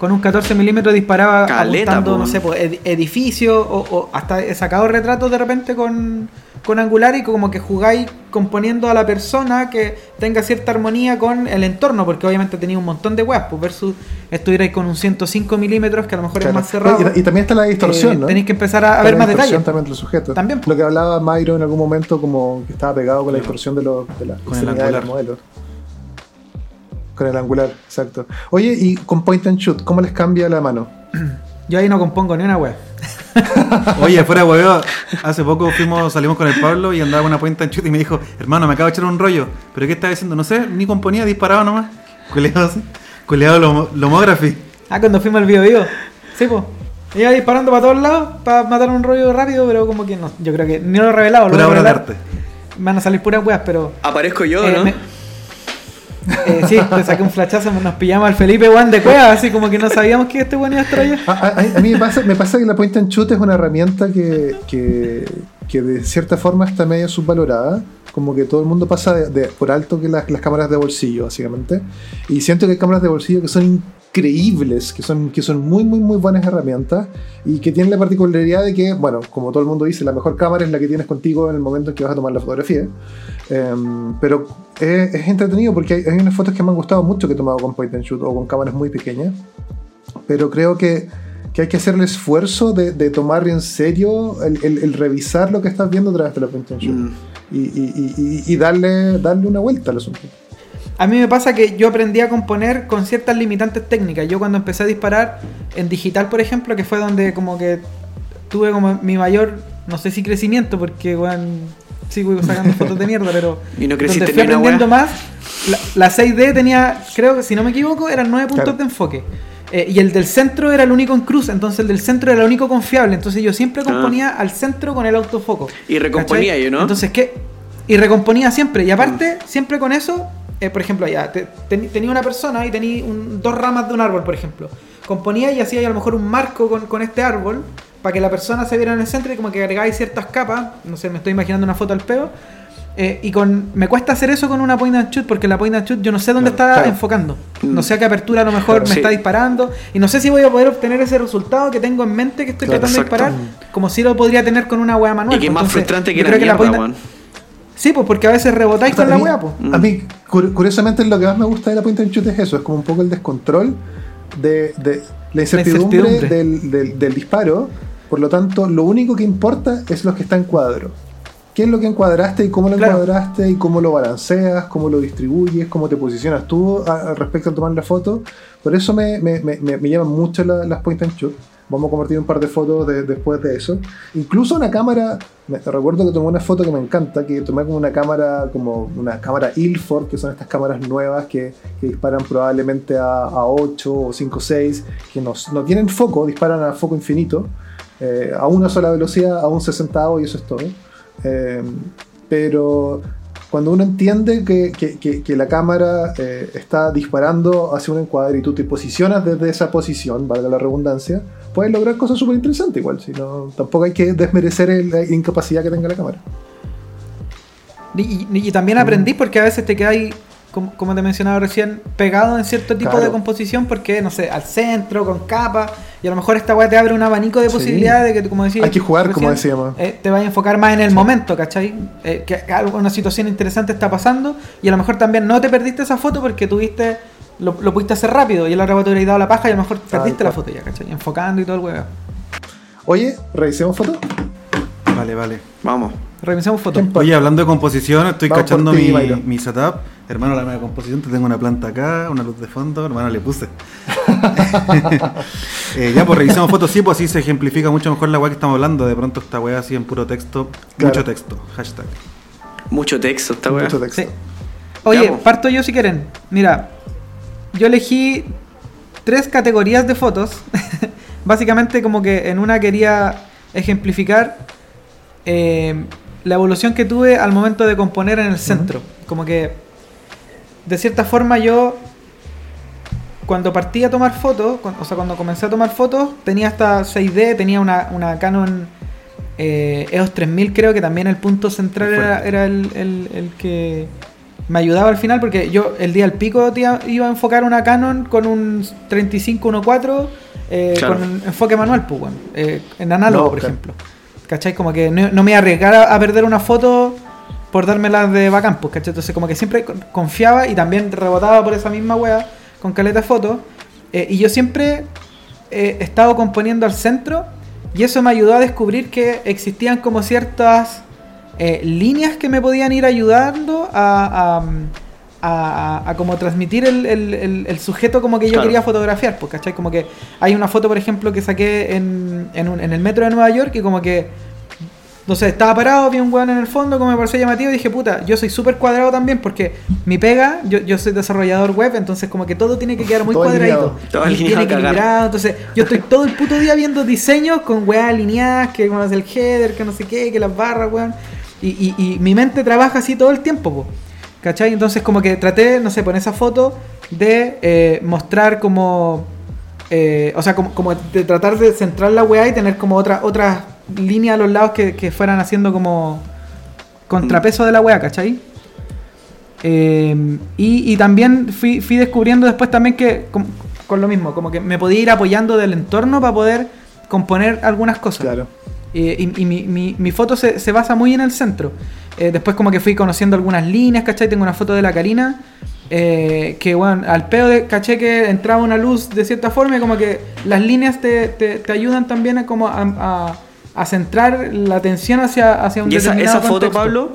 con un 14 milímetros disparaba Caleta, apuntando, no sé, pues, edificios o, o, hasta he sacado retratos de repente con, con angular y como que jugáis componiendo a la persona que tenga cierta armonía con el entorno, porque obviamente tenía un montón de webs, pues versus estuvierais con un 105 milímetros que a lo mejor claro. es más cerrado. Y, y, también está la distorsión, eh, ¿no? Tenéis que empezar a, a ver más detalles. también de los sujetos. También. Lo que hablaba Mayro en algún momento como que estaba pegado con la distorsión de, los, de las con el angular. modelos. Con el angular, exacto. Oye, y con point and shoot, ¿cómo les cambia la mano? Yo ahí no compongo ni una wea. Oye, fuera de huevo, hace poco fuimos, salimos con el Pablo y andaba con una point and shoot y me dijo, hermano, me acabo de echar un rollo. ¿Pero qué estaba diciendo? No sé, ni componía, disparaba nomás. Culeado así. Culeado lomo- lomography. Ah, cuando fuimos al Bio Bio. Sí, pues. Iba disparando para todos lados para matar un rollo rápido, pero como que no. Yo creo que ni lo he revelado. Lo Pura revelar. arte. Van a salir puras weas, pero. Aparezco yo, eh, ¿no? me- eh, sí, te saqué un flachazo, nos pillamos al Felipe Juan de Cueva, así como que no sabíamos que este weón iba a estar allá. A, a- a mí me pasa, me pasa que la point and shoot es una herramienta que, que, que de cierta forma está medio subvalorada. Como que todo el mundo pasa de- de- por alto que las, las cámaras de bolsillo, básicamente. Y siento que hay cámaras de bolsillo que son increíbles, que son, que son muy, muy, muy buenas herramientas y que tienen la particularidad de que, bueno, como todo el mundo dice, la mejor cámara es la que tienes contigo en el momento en que vas a tomar la fotografía. Em, pero es, es entretenido porque hay, hay unas fotos que me han gustado mucho que he tomado con point and shoot o con cámaras muy pequeñas pero creo que, que hay que hacer el esfuerzo de, de tomar en serio el, el- el revisar lo que estás viendo a través de la shoot Mm. y, y- y- y- darle, darle una vuelta al asunto. A mí me pasa que yo aprendí a componer con ciertas limitantes técnicas. Yo cuando empecé a disparar en digital, por ejemplo, que fue donde como que tuve como mi mayor, no sé si crecimiento, porque weón, sigo sacando fotos de mierda, pero Y no creciste donde fui aprendiendo más, la, la 6D tenía, creo que si no me equivoco, eran nueve puntos Claro. de enfoque. Eh, y el del centro era el único en cruz, entonces el del centro era el único confiable. Entonces yo siempre Ah. componía al centro con el autofoco. Y recomponía ¿cachai? yo, ¿no? Entonces, ¿qué? Y recomponía siempre. Y aparte, siempre con eso, eh, por ejemplo, ya, te- ten- tenía una persona y tenía un- dos ramas de un árbol, por ejemplo. Componía y hacía a lo mejor un marco con, con este árbol para que la persona se viera en el centro y como que agregáis ciertas capas. No sé, me estoy imaginando una foto al peo. Eh, y con me cuesta hacer eso con una point and shoot porque la point and shoot yo no sé dónde Claro, está claro. enfocando. Mm. No sé a qué apertura a lo mejor Claro, me sí. está disparando. Y no sé si voy a poder obtener ese resultado que tengo en mente que estoy Claro, tratando de disparar, como si lo podría tener con una wea manual. Y que es más Entonces, frustrante que la creo que la mierda, point-. Sí, pues porque a veces rebotáis O sea, con a la weá, pues. A mí, cur- curiosamente, lo que más me gusta de la point and shoot es eso, es como un poco el descontrol de, de la incertidumbre, incertidumbre. Del, del- del disparo. Por lo tanto, lo único que importa es lo que está en cuadro. ¿Qué es lo que encuadraste y cómo lo Claro. encuadraste y cómo lo balanceas, cómo lo distribuyes, cómo te posicionas tú a- a respecto a tomar la foto? Por eso me, me, me, me- me llaman mucho la- las point and shoot. Vamos a compartir un par de fotos de- después de eso. Incluso una cámara, me recuerdo que tomé una foto que me encanta, que tomé con una cámara, como una cámara Ilford, que son estas cámaras nuevas que, que disparan probablemente a, a 8 o 5 6, que no, no tienen foco, disparan a foco infinito, eh, a una sola velocidad, a un sesentavo y eso es todo. Eh, pero cuando uno entiende que, que- que- que la cámara eh, está disparando hacia un encuadre y tú te posicionas desde esa posición, valga la redundancia, puedes lograr cosas súper interesantes igual. Si no, tampoco hay que desmerecer la incapacidad que tenga la cámara. Y, y- y también Mm. aprendí porque a veces te quedáis, como, como te mencionaba recién, pegado en cierto tipo Claro. de composición porque, no sé, al centro, con capa, y a lo mejor esta weá te abre un abanico de Sí. posibilidades de que, como decía, Hay que jugar, como decíamos. eh, te vayas a enfocar más en el momento, ¿cachai? Eh, que algo, una situación interesante está pasando y a lo mejor también no te perdiste esa foto porque tuviste, lo, lo pudiste hacer rápido y el otro te hubiera dado la paja y a lo mejor perdiste la foto ya, ¿cachai? Enfocando y todo el weá. Oye, revisemos fotos. Vale, vale. Vamos. Revisemos fotos. ¿Quién pa- Oye, hablando de composición, estoy Vamos cachando ti, mi, mi setup. Hermano, la nueva composición, te tengo una planta acá, una luz de fondo, hermano, le puse. Eh, ya, pues revisamos fotos, sí, pues así se ejemplifica mucho mejor la weá que estamos hablando. De pronto esta weá así en puro texto, Claro. mucho texto, hashtag. Mucho texto esta weá. Mucho texto. Sí. Oye, Ya, po. parto yo si quieren. Mira, yo elegí tres categorías de fotos. Básicamente como que en una quería ejemplificar eh, la evolución que tuve al momento de componer en el centro. Como que de cierta forma yo cuando partí a tomar fotos, o sea, cuando comencé a tomar fotos, tenía esta 6D, tenía una, una Canon eh, EOS 3000 creo que también el punto central era, el, el- el que me ayudaba al final porque yo el día al pico tía, iba a enfocar una Canon con un 3514 eh, Claro. con un enfoque manual, pues, bueno, eh, en análogo, No, por claro. ejemplo. ¿Cachai? Como que no, no me iba a arriesgar a, a perder una foto por dármelas de bacán, pues, ¿cachai? Entonces como que siempre con- confiaba y también rebotaba por esa misma wea con caleta fotos. Eh, y yo siempre eh, he estado componiendo al centro y eso me ayudó a descubrir que existían como ciertas eh, líneas que me podían ir ayudando a, a, a, a- a como transmitir el, el- el- el sujeto como que yo Claro. quería fotografiar, pues, ¿cachai? Como que hay una foto, por ejemplo, que saqué en, en, un- en el metro de Nueva York y como que, sé, estaba parado, vi un weón en el fondo, como me pareció llamativo y dije, puta, yo soy súper cuadrado también porque mi pega, yo, yo soy desarrollador web, entonces como que todo tiene que quedar muy Todo cuadradito. alineado. Todo y alineado tiene equilibrado, entonces yo estoy todo el puto día viendo diseños con weas alineadas, que como es el header, que no sé qué, que las barras, weón. Y, y- y mi mente trabaja así todo el tiempo, po. ¿Cachai? Entonces como que traté, no sé, por esa foto de eh, mostrar como... eh, o sea, como, como de tratar de centrar la weá y tener como otra, otras líneas a los lados que, que fueran haciendo como contrapeso de la weá, ¿cachai? Eh, y, y también fui, fui descubriendo después también que con, con lo mismo, como que me podía ir apoyando del entorno para poder componer algunas cosas. Claro. Eh, y y mi, mi- mi foto se, se basa muy en el centro. Eh, después como que fui conociendo algunas líneas, ¿cachai? Tengo una foto de la Karina. eh, que bueno, al peo de caché que entraba una luz de cierta forma y como que las líneas te, te- te ayudan también a como a, a- a centrar la atención hacia, hacia un Y esa, determinado esa foto, contexto. Pablo,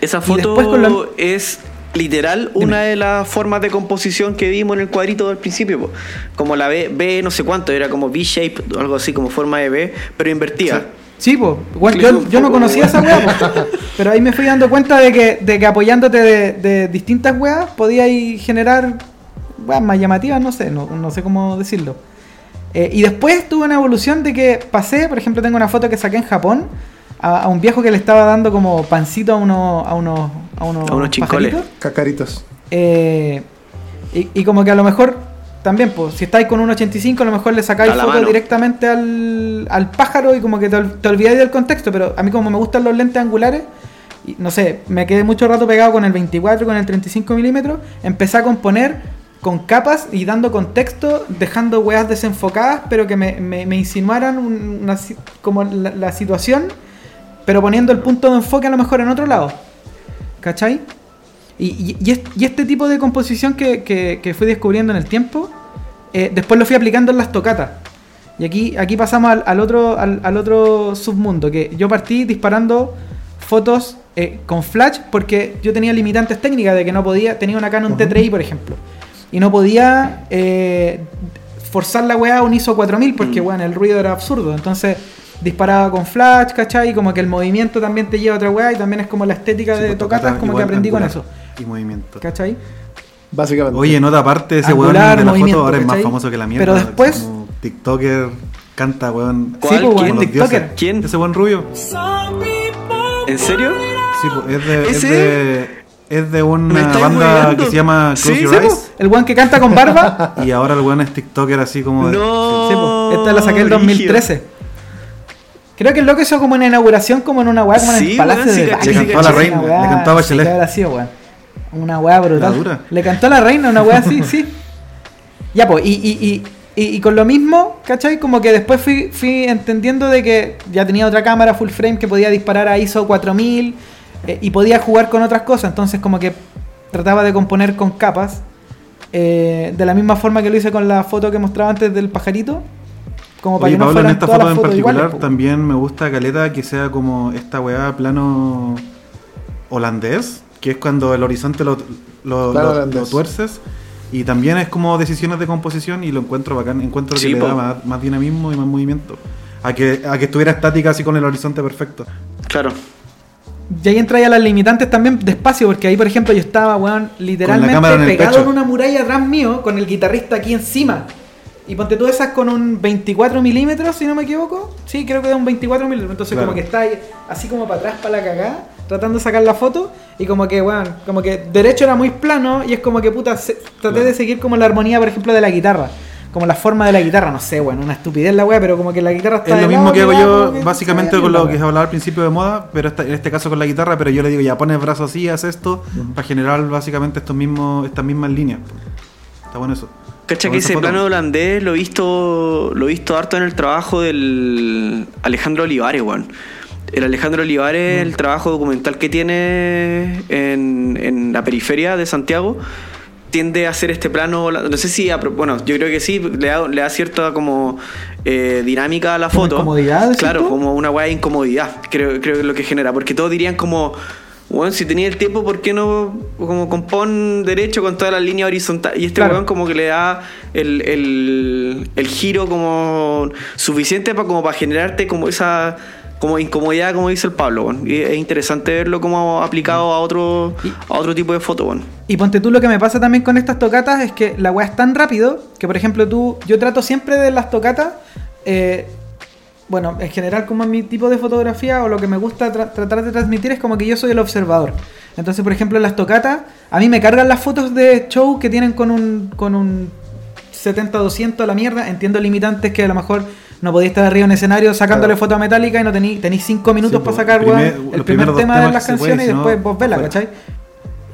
esa foto la- es literal una de las formas de composición que vimos en el cuadrito del principio. po. Como la B, B no sé cuánto, era como V-shape, algo así como forma de B, pero invertida. Sí, pues. Sí, yo, un yo no poco, conocía esa weá, po. pero ahí me fui dando cuenta de que, de que apoyándote de, de distintas weas podías generar weas más llamativas, no sé, no, no sé cómo decirlo. Eh, y después tuve una evolución de que pasé, por ejemplo, tengo una foto que saqué en Japón a, a un viejo que le estaba dando como pancito a unos, a unos, a unos, A unos chincoles. Cacaritos. Eh, y, y como que a lo mejor también, pues, si estáis con un 85, a lo mejor le sacáis foto mano. directamente al, al pájaro y como que te, te olvidáis del contexto. Pero a mí, como me gustan los lentes angulares, y no sé, me quedé mucho rato pegado con el 24, con el 35 milímetros. Empecé a componer con capas y dando contexto, dejando weas desenfocadas, pero que me, me- me insinuaran un- una, como la, la situación, pero poniendo el punto de enfoque a lo mejor en otro lado. ¿Cachai? Y, y- y est- y este tipo de composición que, que- que fui descubriendo en el tiempo, eh, después lo fui aplicando en las tocatas. Y aquí, aquí pasamos al, al otro, al, al otro submundo, que yo partí disparando fotos eh, con flash porque yo tenía limitantes técnicas de que no podía, tenía una Canon T3i por ejemplo, y no podía eh, forzar la weá a un ISO 4000 porque Mm. weón, el ruido era absurdo. Entonces disparaba con flash, ¿cachai? Y como que el movimiento también te lleva a otra weá y también es como la estética Sí, de pues, tocatas, tocata como que aprendí con eso. Y movimiento. ¿Cachai? Básicamente. Oye, nota aparte, ese weón de la foto ahora es más ¿cachai? famoso que la mierda. Pero después- Como TikToker, canta, weón. Sí, pues, ¿Quién? TikToker. dioses. ¿Quién? Ese buen rubio. ¿En serio? Sí, pues, es de, es ¿Ese? de, es de ¿Me una banda que se llama Close Sí, Your Eyes. El weón que canta con barba. Y ahora el weón es TikToker así como de. No. Sí, esta la saqué en brígido. 2013. Creo que el loco hizo como una inauguración, como en una weá, como en Sí, el Palacio weón, de caché, Le cantó a la reina, weá, le cantó a Bachelet. sido, weón. Una weá brutal. Dura. Le cantó a la reina, una weá así, sí. Ya, pues, y, y, y, y- y con lo mismo, ¿cachai? Como que después fui, fui entendiendo de que ya tenía otra cámara full frame que podía disparar a ISO 4000 eh, y podía jugar con otras cosas. Entonces, como que trataba de componer con capas. eh, de la misma forma que lo hice con la foto que mostraba antes del pajarito. Como para Oye, que no Pablo, en esta foto en particular iguales, también me gusta Caleta que sea como esta weá plano holandés, que es cuando el horizonte lo, lo, lo- tuerces. Y también es como decisiones de composición y lo encuentro bacán. Encuentro Sí, que le da más, más dinamismo y más movimiento. A que, a que estuviera estática así con el horizonte perfecto. Claro. Y ahí entra ya las limitantes también despacio, porque ahí, por ejemplo, yo estaba, weón, literalmente en pegado en una muralla atrás mío, con el guitarrista aquí encima. Y ponte tú esas con un 24 milímetros, si no me equivoco. Sí, creo que es un 24 milímetros. Entonces, Claro. como que está ahí, así como para atrás, para la cagada, tratando de sacar la foto. Y como que, weón, como que derecho era muy plano. Y es como que, puta, se- traté Claro. de seguir como la armonía, por ejemplo, de la guitarra. Como la forma de la guitarra, no sé, weón, una estupidez la weá, pero como que la guitarra está Es lo mismo lado, que hago yo que básicamente con lo que hablaba al principio de moda, pero esta- en este caso con la guitarra, pero yo le digo ya pones brazos así, haz esto, para generar básicamente estos mismos, estas mismas líneas. Está bueno eso. Cacha que ese foto. plano holandés lo he visto lo visto harto en el trabajo del Alejandro Olivares, weón. El Alejandro Olivares, Mm. el trabajo documental que tiene en, en la periferia de Santiago, tiende a hacer este plano, no sé si, bueno, yo creo que sí, le da, le da cierta como eh, dinámica a la ¿Como foto. incomodidad, Claro, como una weá de incomodidad, creo, creo que es lo que genera, porque todos dirían como, Bueno, si tenía el tiempo, ¿por qué no como compón derecho con toda la línea horizontal? Y este Claro. weón como que le da el, el, el giro como suficiente para como para generarte como esa como incomodidad, como dice el Pablo. Y es interesante verlo como aplicado a otro, a otro tipo de foto. weón. Y ponte tú lo que me pasa también con estas tocatas es que la weá es tan rápido que, por ejemplo, tú, yo trato siempre de las tocatas, eh, bueno, en general como en mi tipo de fotografía o lo que me gusta tra- tratar de transmitir es como que yo soy el observador. Entonces, por ejemplo, en las tocatas, a mí me cargan las fotos de show que tienen con un, con un 70-200 a la mierda. Entiendo limitantes que a lo mejor no podéis estar arriba en escenario sacándole Claro. foto a Metallica y no tenéis tenéis 5 minutos Sí, para sacar primer- weón, los el primer tema de las puede, canciones y no, después vos vela, fuera. ¿cachai?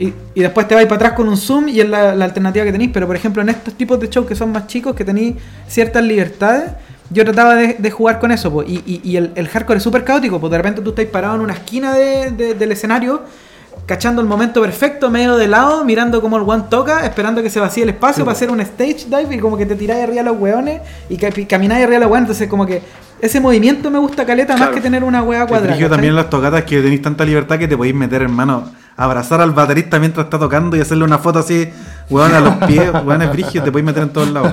Y, y después te vais para atrás con un zoom y es la, la alternativa que tenéis. Pero por ejemplo, en estos tipos de shows que son más chicos, que tenéis ciertas libertades, yo trataba de, de jugar con eso. po. Y, y- y el, el hardcore es súper caótico, pues de repente tú estás parado en una esquina de- de- del escenario, cachando el momento perfecto, medio de lado, mirando cómo el one toca, esperando que se vacíe el espacio para hacer un stage dive y como que te tiráis arriba a los weones y ca- camináis arriba a los weones. Entonces, como que ese movimiento me gusta caleta más que tener una El cuadrada. ¿cachai? también en las tocatas que tenéis tanta libertad que te podéis meter, hermano, abrazar al baterista mientras está tocando y hacerle una foto así, weón, a los pies, weón, es brigio, te podéis meter en todos lados.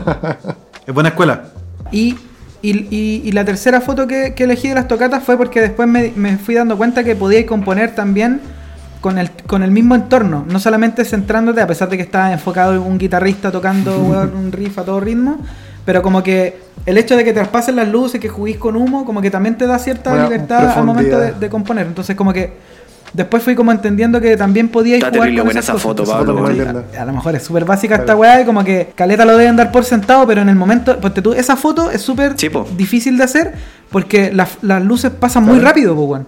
Es buena escuela. Y, y, y- y la tercera foto que, que elegí de las tocatas fue porque después me, me fui dando cuenta que podíais componer también con el, con el mismo entorno, no solamente centrándote, a pesar de que está enfocado en un guitarrista tocando un riff a todo ritmo, pero como que el hecho de que traspasen las luces, que juguís con humo, como que también te da cierta Una libertad al momento de, de componer. Entonces como que después fui como entendiendo que también podíais Está jugar terrible con buena esas esa foto, cosas. Pablo, linda. A lo mejor es súper básica esta weá y como que Caleta lo deben dar por sentado, pero en el momento, ponte tú, esa foto es súper difícil de hacer porque las, las luces pasan muy rápido, weón.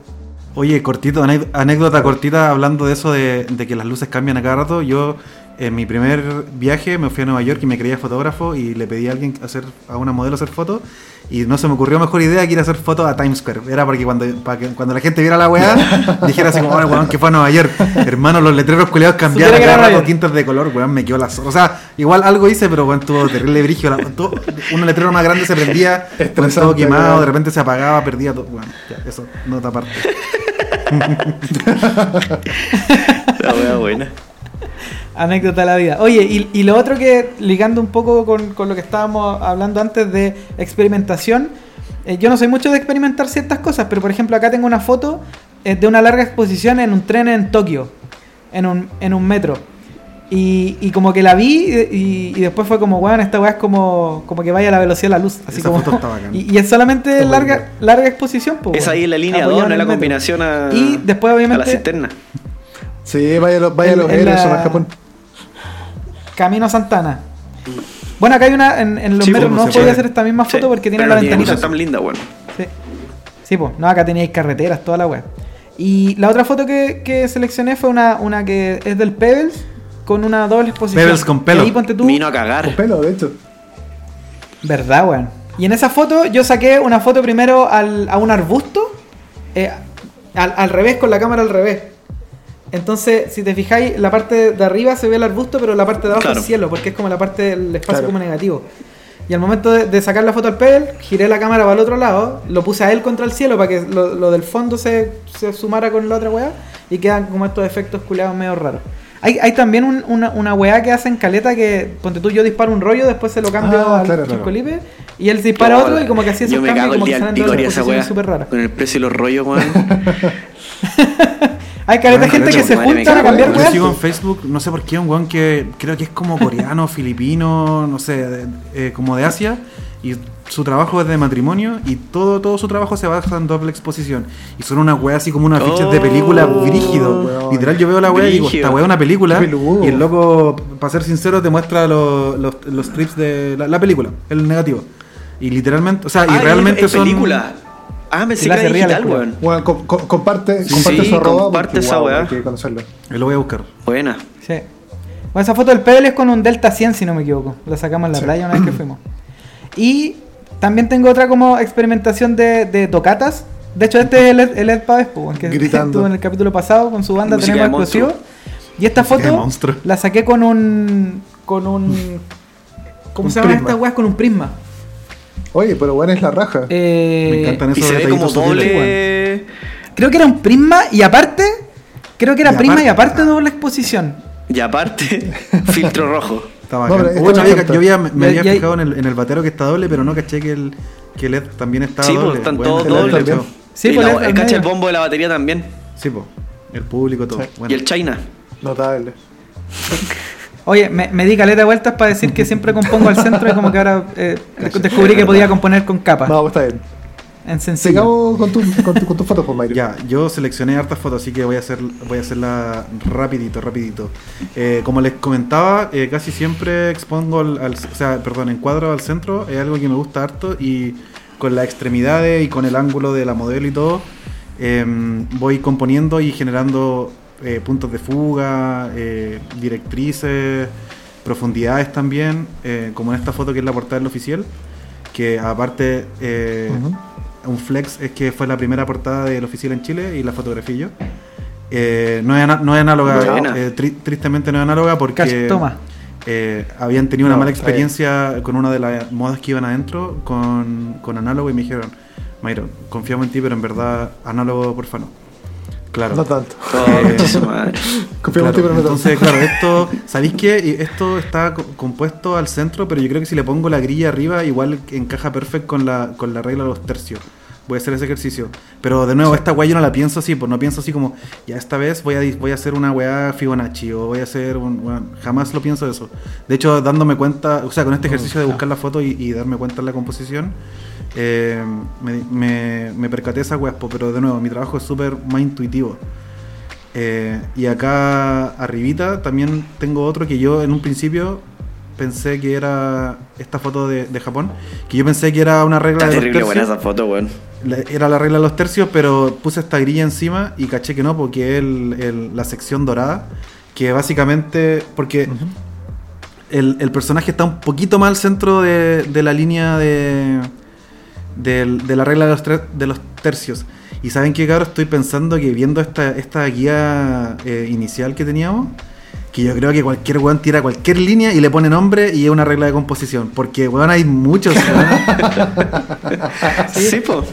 Oye, cortito, anécdota cortita hablando de eso de, de que las luces cambian a cada rato. Yo en mi primer viaje me fui a Nueva York y me creía fotógrafo y le pedí a alguien hacer a una modelo hacer fotos y no se me ocurrió mejor idea que ir a hacer fotos a Times Square. Era para que cuando, para que cuando la gente viera la weá dijera así como, "Oh, weón, que fue a Nueva York. Hermano, los letreros culeados cambiaron cada rato tintas de color, weón, me quedó la. O sea, igual algo hice, pero weón, tuvo terrible brillo. La- todo- un letrero más grande se prendía, weón, todo quemado, weón. de repente se apagaba, perdía todo. Bueno, ya, eso, nota aparte. La wea buena. Anécdota de la vida. Oye, y, y lo otro que, ligando un poco con, con lo que estábamos hablando antes de experimentación, eh, yo no soy mucho de experimentar ciertas cosas, pero por ejemplo acá tengo una foto eh, de una larga exposición en un tren en Tokio, en un, en un metro. Y, y como que la vi y, y después fue como, weón, esta weá es como, como que vaya a la velocidad de la luz. Así Esa como, foto está bacán. y, y es solamente Está larga, bien. larga exposición. po, Es ahí en la línea apoyado 2, en no es la combinación a, Y después, a obviamente, la cisterna. Sí, vaya, a los- vaya a En- los la- Ellison a Japón. Camino Santana. Bueno, acá hay una en, en los Sí, metros pues, no podía hacer esta misma foto Sí, porque tiene pero la ventanita. tan linda, bueno. Sí, sí pues, no, acá teníais carreteras, toda la web. Y la otra foto que, que seleccioné fue una, una que es del Pebbles con una doble exposición. Pebbles con pelo. Y ahí ponte tú. Vino a cagar. Con pelo, de hecho. ¿Verdad, weón? Y en esa foto yo saqué una foto primero al- a un arbusto, eh, al, al revés, con la cámara al revés. Entonces, si te fijáis, la parte de arriba se ve el arbusto, pero la parte de abajo Claro. es cielo, porque es como la parte del espacio Claro. como negativo. Y al momento de, de sacar la foto al Pebble, giré la cámara para el otro lado, lo puse a él contra el cielo para que lo, lo del fondo se, se sumara con la otra weá y quedan como estos efectos culeados medio raros. Hay, hay también un- una, una weá que hacen caleta que, ponte tú, yo disparo un rollo, después se lo cambio Ah, al claro. Lipe y él dispara otro y como que así esos Yo me cambios como que salen dos wea. súper raras. Con el precio y los rollos, weón. Hay caleta Bueno, gente que se juntan a cambiar Yo sigo en Facebook, no sé por qué, un weón que creo que es como coreano, filipino, no sé, de- eh, como de Asia. Y su trabajo es de matrimonio y todo, todo su trabajo se basa en doble exposición. Y son unas weas así como unas fichas de película Oh, brígido. weón. Literal, yo veo la wea y digo, esta wea es una película. Y el loco, para ser sincero, te muestra los, los, los clips de la, la película, el negativo. Y literalmente, o sea, y Ah, realmente es son. película. Ah, me Sí, que era digital, es weón. Bueno, co- co- comparte, Sí, comparte sí, su arroba. comparte esa wow, weá. Lo voy a buscar. Buena. Sí. Bueno, esa foto del Pebble es con un Delta 100, si no me equivoco. La sacamos en la Sí. playa una vez que fuimos. Y también tengo otra como experimentación de, de tocatas. De hecho, este es el Ed, el Ed Pávez, po, que Gritando. estuvo en el capítulo pasado con su banda Música Tenemos. Explosivo. Y esta foto la saqué con un. con un. ¿Cómo Un se llaman prisma. estas weas? Con un prisma. Oye, pero bueno, es la raja. Eh, Me encantan Y esos se ve como doble. Creo que era un prisma y aparte Creo que era Y prima y aparte- aparte doble exposición. Y aparte, filtro rojo. Bacán. está había- yo había, me Ya- había ya- fijado en el, en el batero que está doble, pero no caché que el, que LED también estaba Sí, pues, doble. están Bueno, todos dobles. cachó. Sí, y pues, el- el cacha bombo de la batería también. Sí, pues. El público, todo. Sí. Bueno. Y el China. Notable. Oye, me, me di caleta de vueltas para decir que siempre compongo al centro y como que ahora eh, descubrí que podía componer con capas. No, está bien. En sencillo. Sigamos con tu, con tu, con fotos, pues, Mayro. Ya, yo seleccioné hartas fotos, así que voy a hacer voy a hacerla rapidito, rapidito. Eh, como les comentaba, eh, casi siempre expongo al, al- o sea, perdón, encuadro al centro, es algo que me gusta harto y con las extremidades y con el ángulo de la modelo y todo, eh, voy componiendo y generando eh, puntos de fuga, eh, directrices, profundidades también, eh, como en esta foto que es la portada del oficial, que aparte... eh, un flex es que fue la primera portada del oficial en Chile y la fotografía yo. Eh, no, es no es análoga, eh, tri- tristemente no es análoga porque toma. eh, habían tenido una mala experiencia con una de las modas que iban adentro con, con análogo y me dijeron, Mayro, confiamos en ti, pero en verdad análogo porfa no. Claro. No tanto. Oh, madre. Claro, pero no tanto. entonces, claro, esto, ¿sabéis qué? Esto está co- compuesto al centro, pero yo creo que si le pongo la grilla arriba, igual encaja perfecto con la, con la regla de los tercios. Voy a hacer ese ejercicio. Pero de nuevo, esta weá yo no la pienso así, pues no pienso así como, ya esta vez voy a, voy a hacer una weá Fibonacci o voy a hacer un. weón, jamás lo pienso eso. De hecho, dándome cuenta, o sea, con este ejercicio de buscar la foto y, y darme cuenta en la composición, eh, me, me, me percaté de esa weá, po, pero de nuevo, mi trabajo es súper más intuitivo. Eh, y acá arribita también tengo otro que yo en un principio pensé que era esta foto de, de Japón, que yo pensé que era una regla Está de los terrible buena tercios, esa foto, weón. era la regla de los tercios, pero puse esta grilla encima y caché que no, porque es la sección dorada, que básicamente, porque el, el personaje está un poquito más al centro de, de la línea de, del- de la regla de los, tre- de los tercios. Y saben qué, cabrón, estoy pensando que viendo esta, esta guía eh, inicial que teníamos, que yo creo que cualquier weón tira cualquier línea y le pone nombre y es una regla de composición. Porque, weón, hay muchos. weón. Sí, po.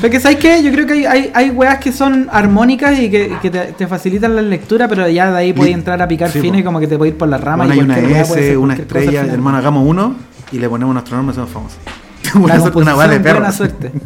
Pero que, ¿sabes qué? Yo creo que hay, hay, hay weas que son armónicas y que, que te, te facilitan la lectura, pero ya de ahí puedes entrar a picar Sí, fino po. y como que te puede ir por las ramas. Bueno, y hay una S, una estrella, hermano, hagamos uno y le ponemos nuestro nombre y somos famosos. Una, composición, una de perro. buena suerte.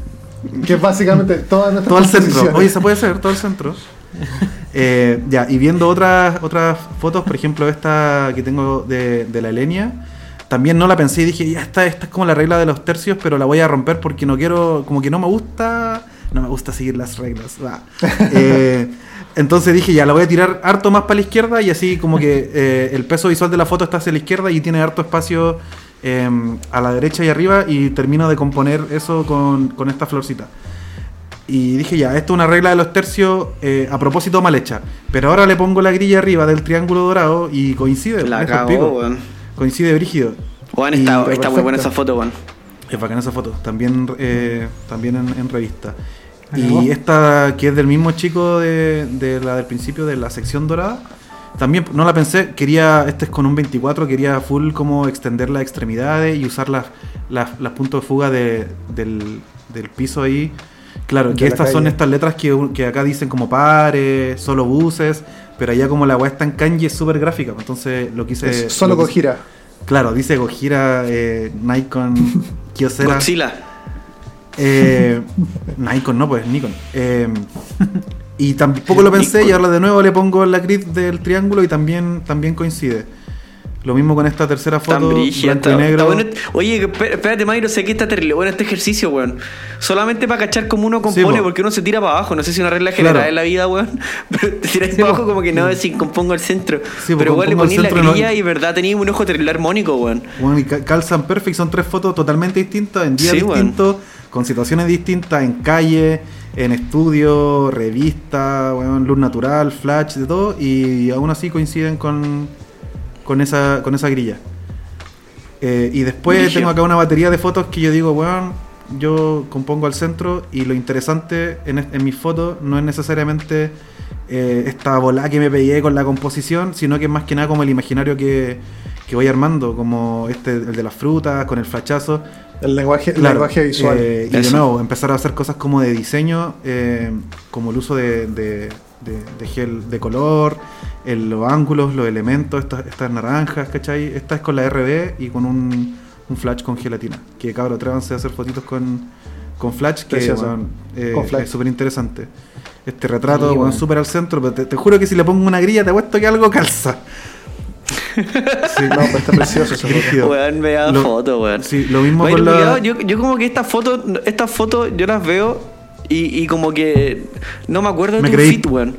Que es básicamente todas nuestras Todo el centro. Oye, se puede hacer, todo el centro. Eh, ya, y viendo otras otras fotos, por ejemplo, esta que tengo de, de la Elenia, también no la pensé y dije, ya esta, esta es como la regla de los tercios, pero la voy a romper porque no quiero, como que no me gusta, no me gusta seguir las reglas. Eh, entonces dije, ya la voy a tirar harto más para la izquierda y así como que eh, el peso visual de la foto está hacia la izquierda y tiene harto espacio eh, a la derecha y arriba y termino de componer eso con, con esta florcita. Y dije ya, esto es una regla de los tercios eh, a propósito mal hecha. Pero ahora le pongo la grilla arriba del triángulo dorado y coincide. La weón. Coincide brígido. Juan, está, está muy buena esa foto, weón. Es bacana esa foto. También, eh, también en, en revista. Y esta que es del mismo chico de, de la del principio de la sección dorada. También no la pensé, quería, este es con un 24, quería full como extender las extremidades y usar las, las, las puntos de fuga de- del, del piso ahí. Claro, De que estas son estas letras que, que acá dicen como pares, solo buses, pero allá como la weá está en kanji es súper gráfica, pues, entonces lo quise... Es solo lo quise- Gojira. Claro, dice Gojira, eh, Nikon, Kyocera. Godzilla. Eh, Nikon, no, pues Nikon. Eh, y tampoco lo pensé y ahora de nuevo le pongo la grid del triángulo y también, también coincide. Lo mismo con esta tercera foto, brígida. blanco está- y negro. bueno. Oye, espé- espérate, Mayro, sé que está terrible bueno este ejercicio, weón. Solamente para cachar cómo uno compone, po. porque uno se tira para abajo. No sé si es una regla general Claro. en la vida, weón. Pero te tiras Sí, para po. abajo como que no, si compongo el centro. Sí, pero igual le ponís la no- grilla y verdad tenía un ojo terrible armónico, weón. Bueno, y ca- calzan perfect, son tres fotos totalmente distintas, en días weón. distintos, con situaciones distintas, en calle, en estudio, revista, weón, luz natural, flash, de todo, y aún así coinciden con, con, esa, con esa grilla. Eh, y después tengo acá una batería de fotos que yo digo, weón, yo compongo al centro y lo interesante en, mis fotos no es necesariamente eh, esta bola que me pegué con la composición, sino que es más que nada como el imaginario que, que voy armando, como este, el de las frutas, con el flachazo. El lenguaje, el Claro, lenguaje visual. eh, y de nuevo, empezar a hacer cosas como de diseño, eh, como el uso de, de- de- de gel de color, el- los ángulos, los elementos, estas, estas naranjas, ¿cachai? Esta es con la RB y con un, un flash con gelatina. Que cabrón, atrévanse a hacer fotitos con, con flash, que Precioso. weón, eh, Con flash. es súper interesante. Este retrato, Sí, weón. súper al centro, pero te, te juro que si le pongo una grilla te apuesto que algo calza. Sí, No, pero está precioso ese Brígido. Weón, me da Lo- foto, weón. Sí, lo mismo con la... yo, yo como que estas fotos, estas fotos yo las veo y, y como que no me acuerdo de Me tu creí. fit, weón.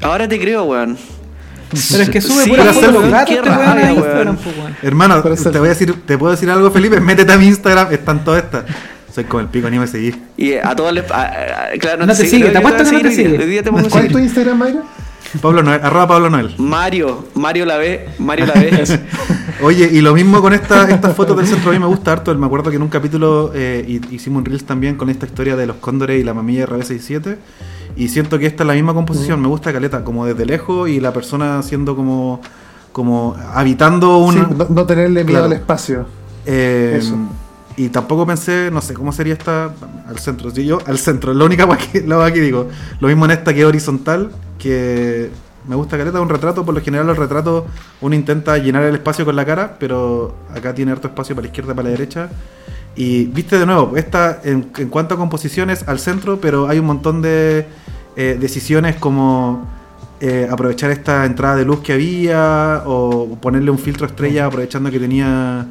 Ahora te creo, weón. Pero es que sube Sí, foto de los hacer- gatos este weón rabia, a weón. Instagram, weón. Hermano, te voy a decir, te puedo decir algo, Felipe, métete a mi Instagram, están todas estas. Soy como el pico, ni me seguís. Y a todos les. a- a- claro, No te sé, sigue, te apuesto que no te sigue. Hoy día te ¿Cuál es tu. Instagram, Mayra? Pablo Noel, arroba Pablo Noel. Mario, Mario la ve, Mario la ve. Oye, y lo mismo con esta- estas fotos del centro, a mí me gusta harto. Me acuerdo que en un capítulo eh, hi- hicimos un Reels también con esta historia de los cóndores y la mamilla RB67. Y siento que esta es la misma composición, me gusta caleta, como desde lejos y la persona siendo como, como habitando un... Sí, no, no tenerle miedo Claro. al espacio. Eh, Eso. Y tampoco pensé, no sé, ¿cómo sería esta al centro? Sí, yo al centro, la única que, la que digo. Lo mismo en esta que es horizontal, que me gusta caleta, un retrato, por lo general los retratos uno intenta llenar el espacio con la cara, pero acá tiene harto espacio para la izquierda, para la derecha. Y viste de nuevo, esta en, en cuanto a composiciones al centro, pero hay un montón de eh, decisiones como eh, aprovechar esta entrada de luz que había o ponerle un filtro estrella aprovechando que tenía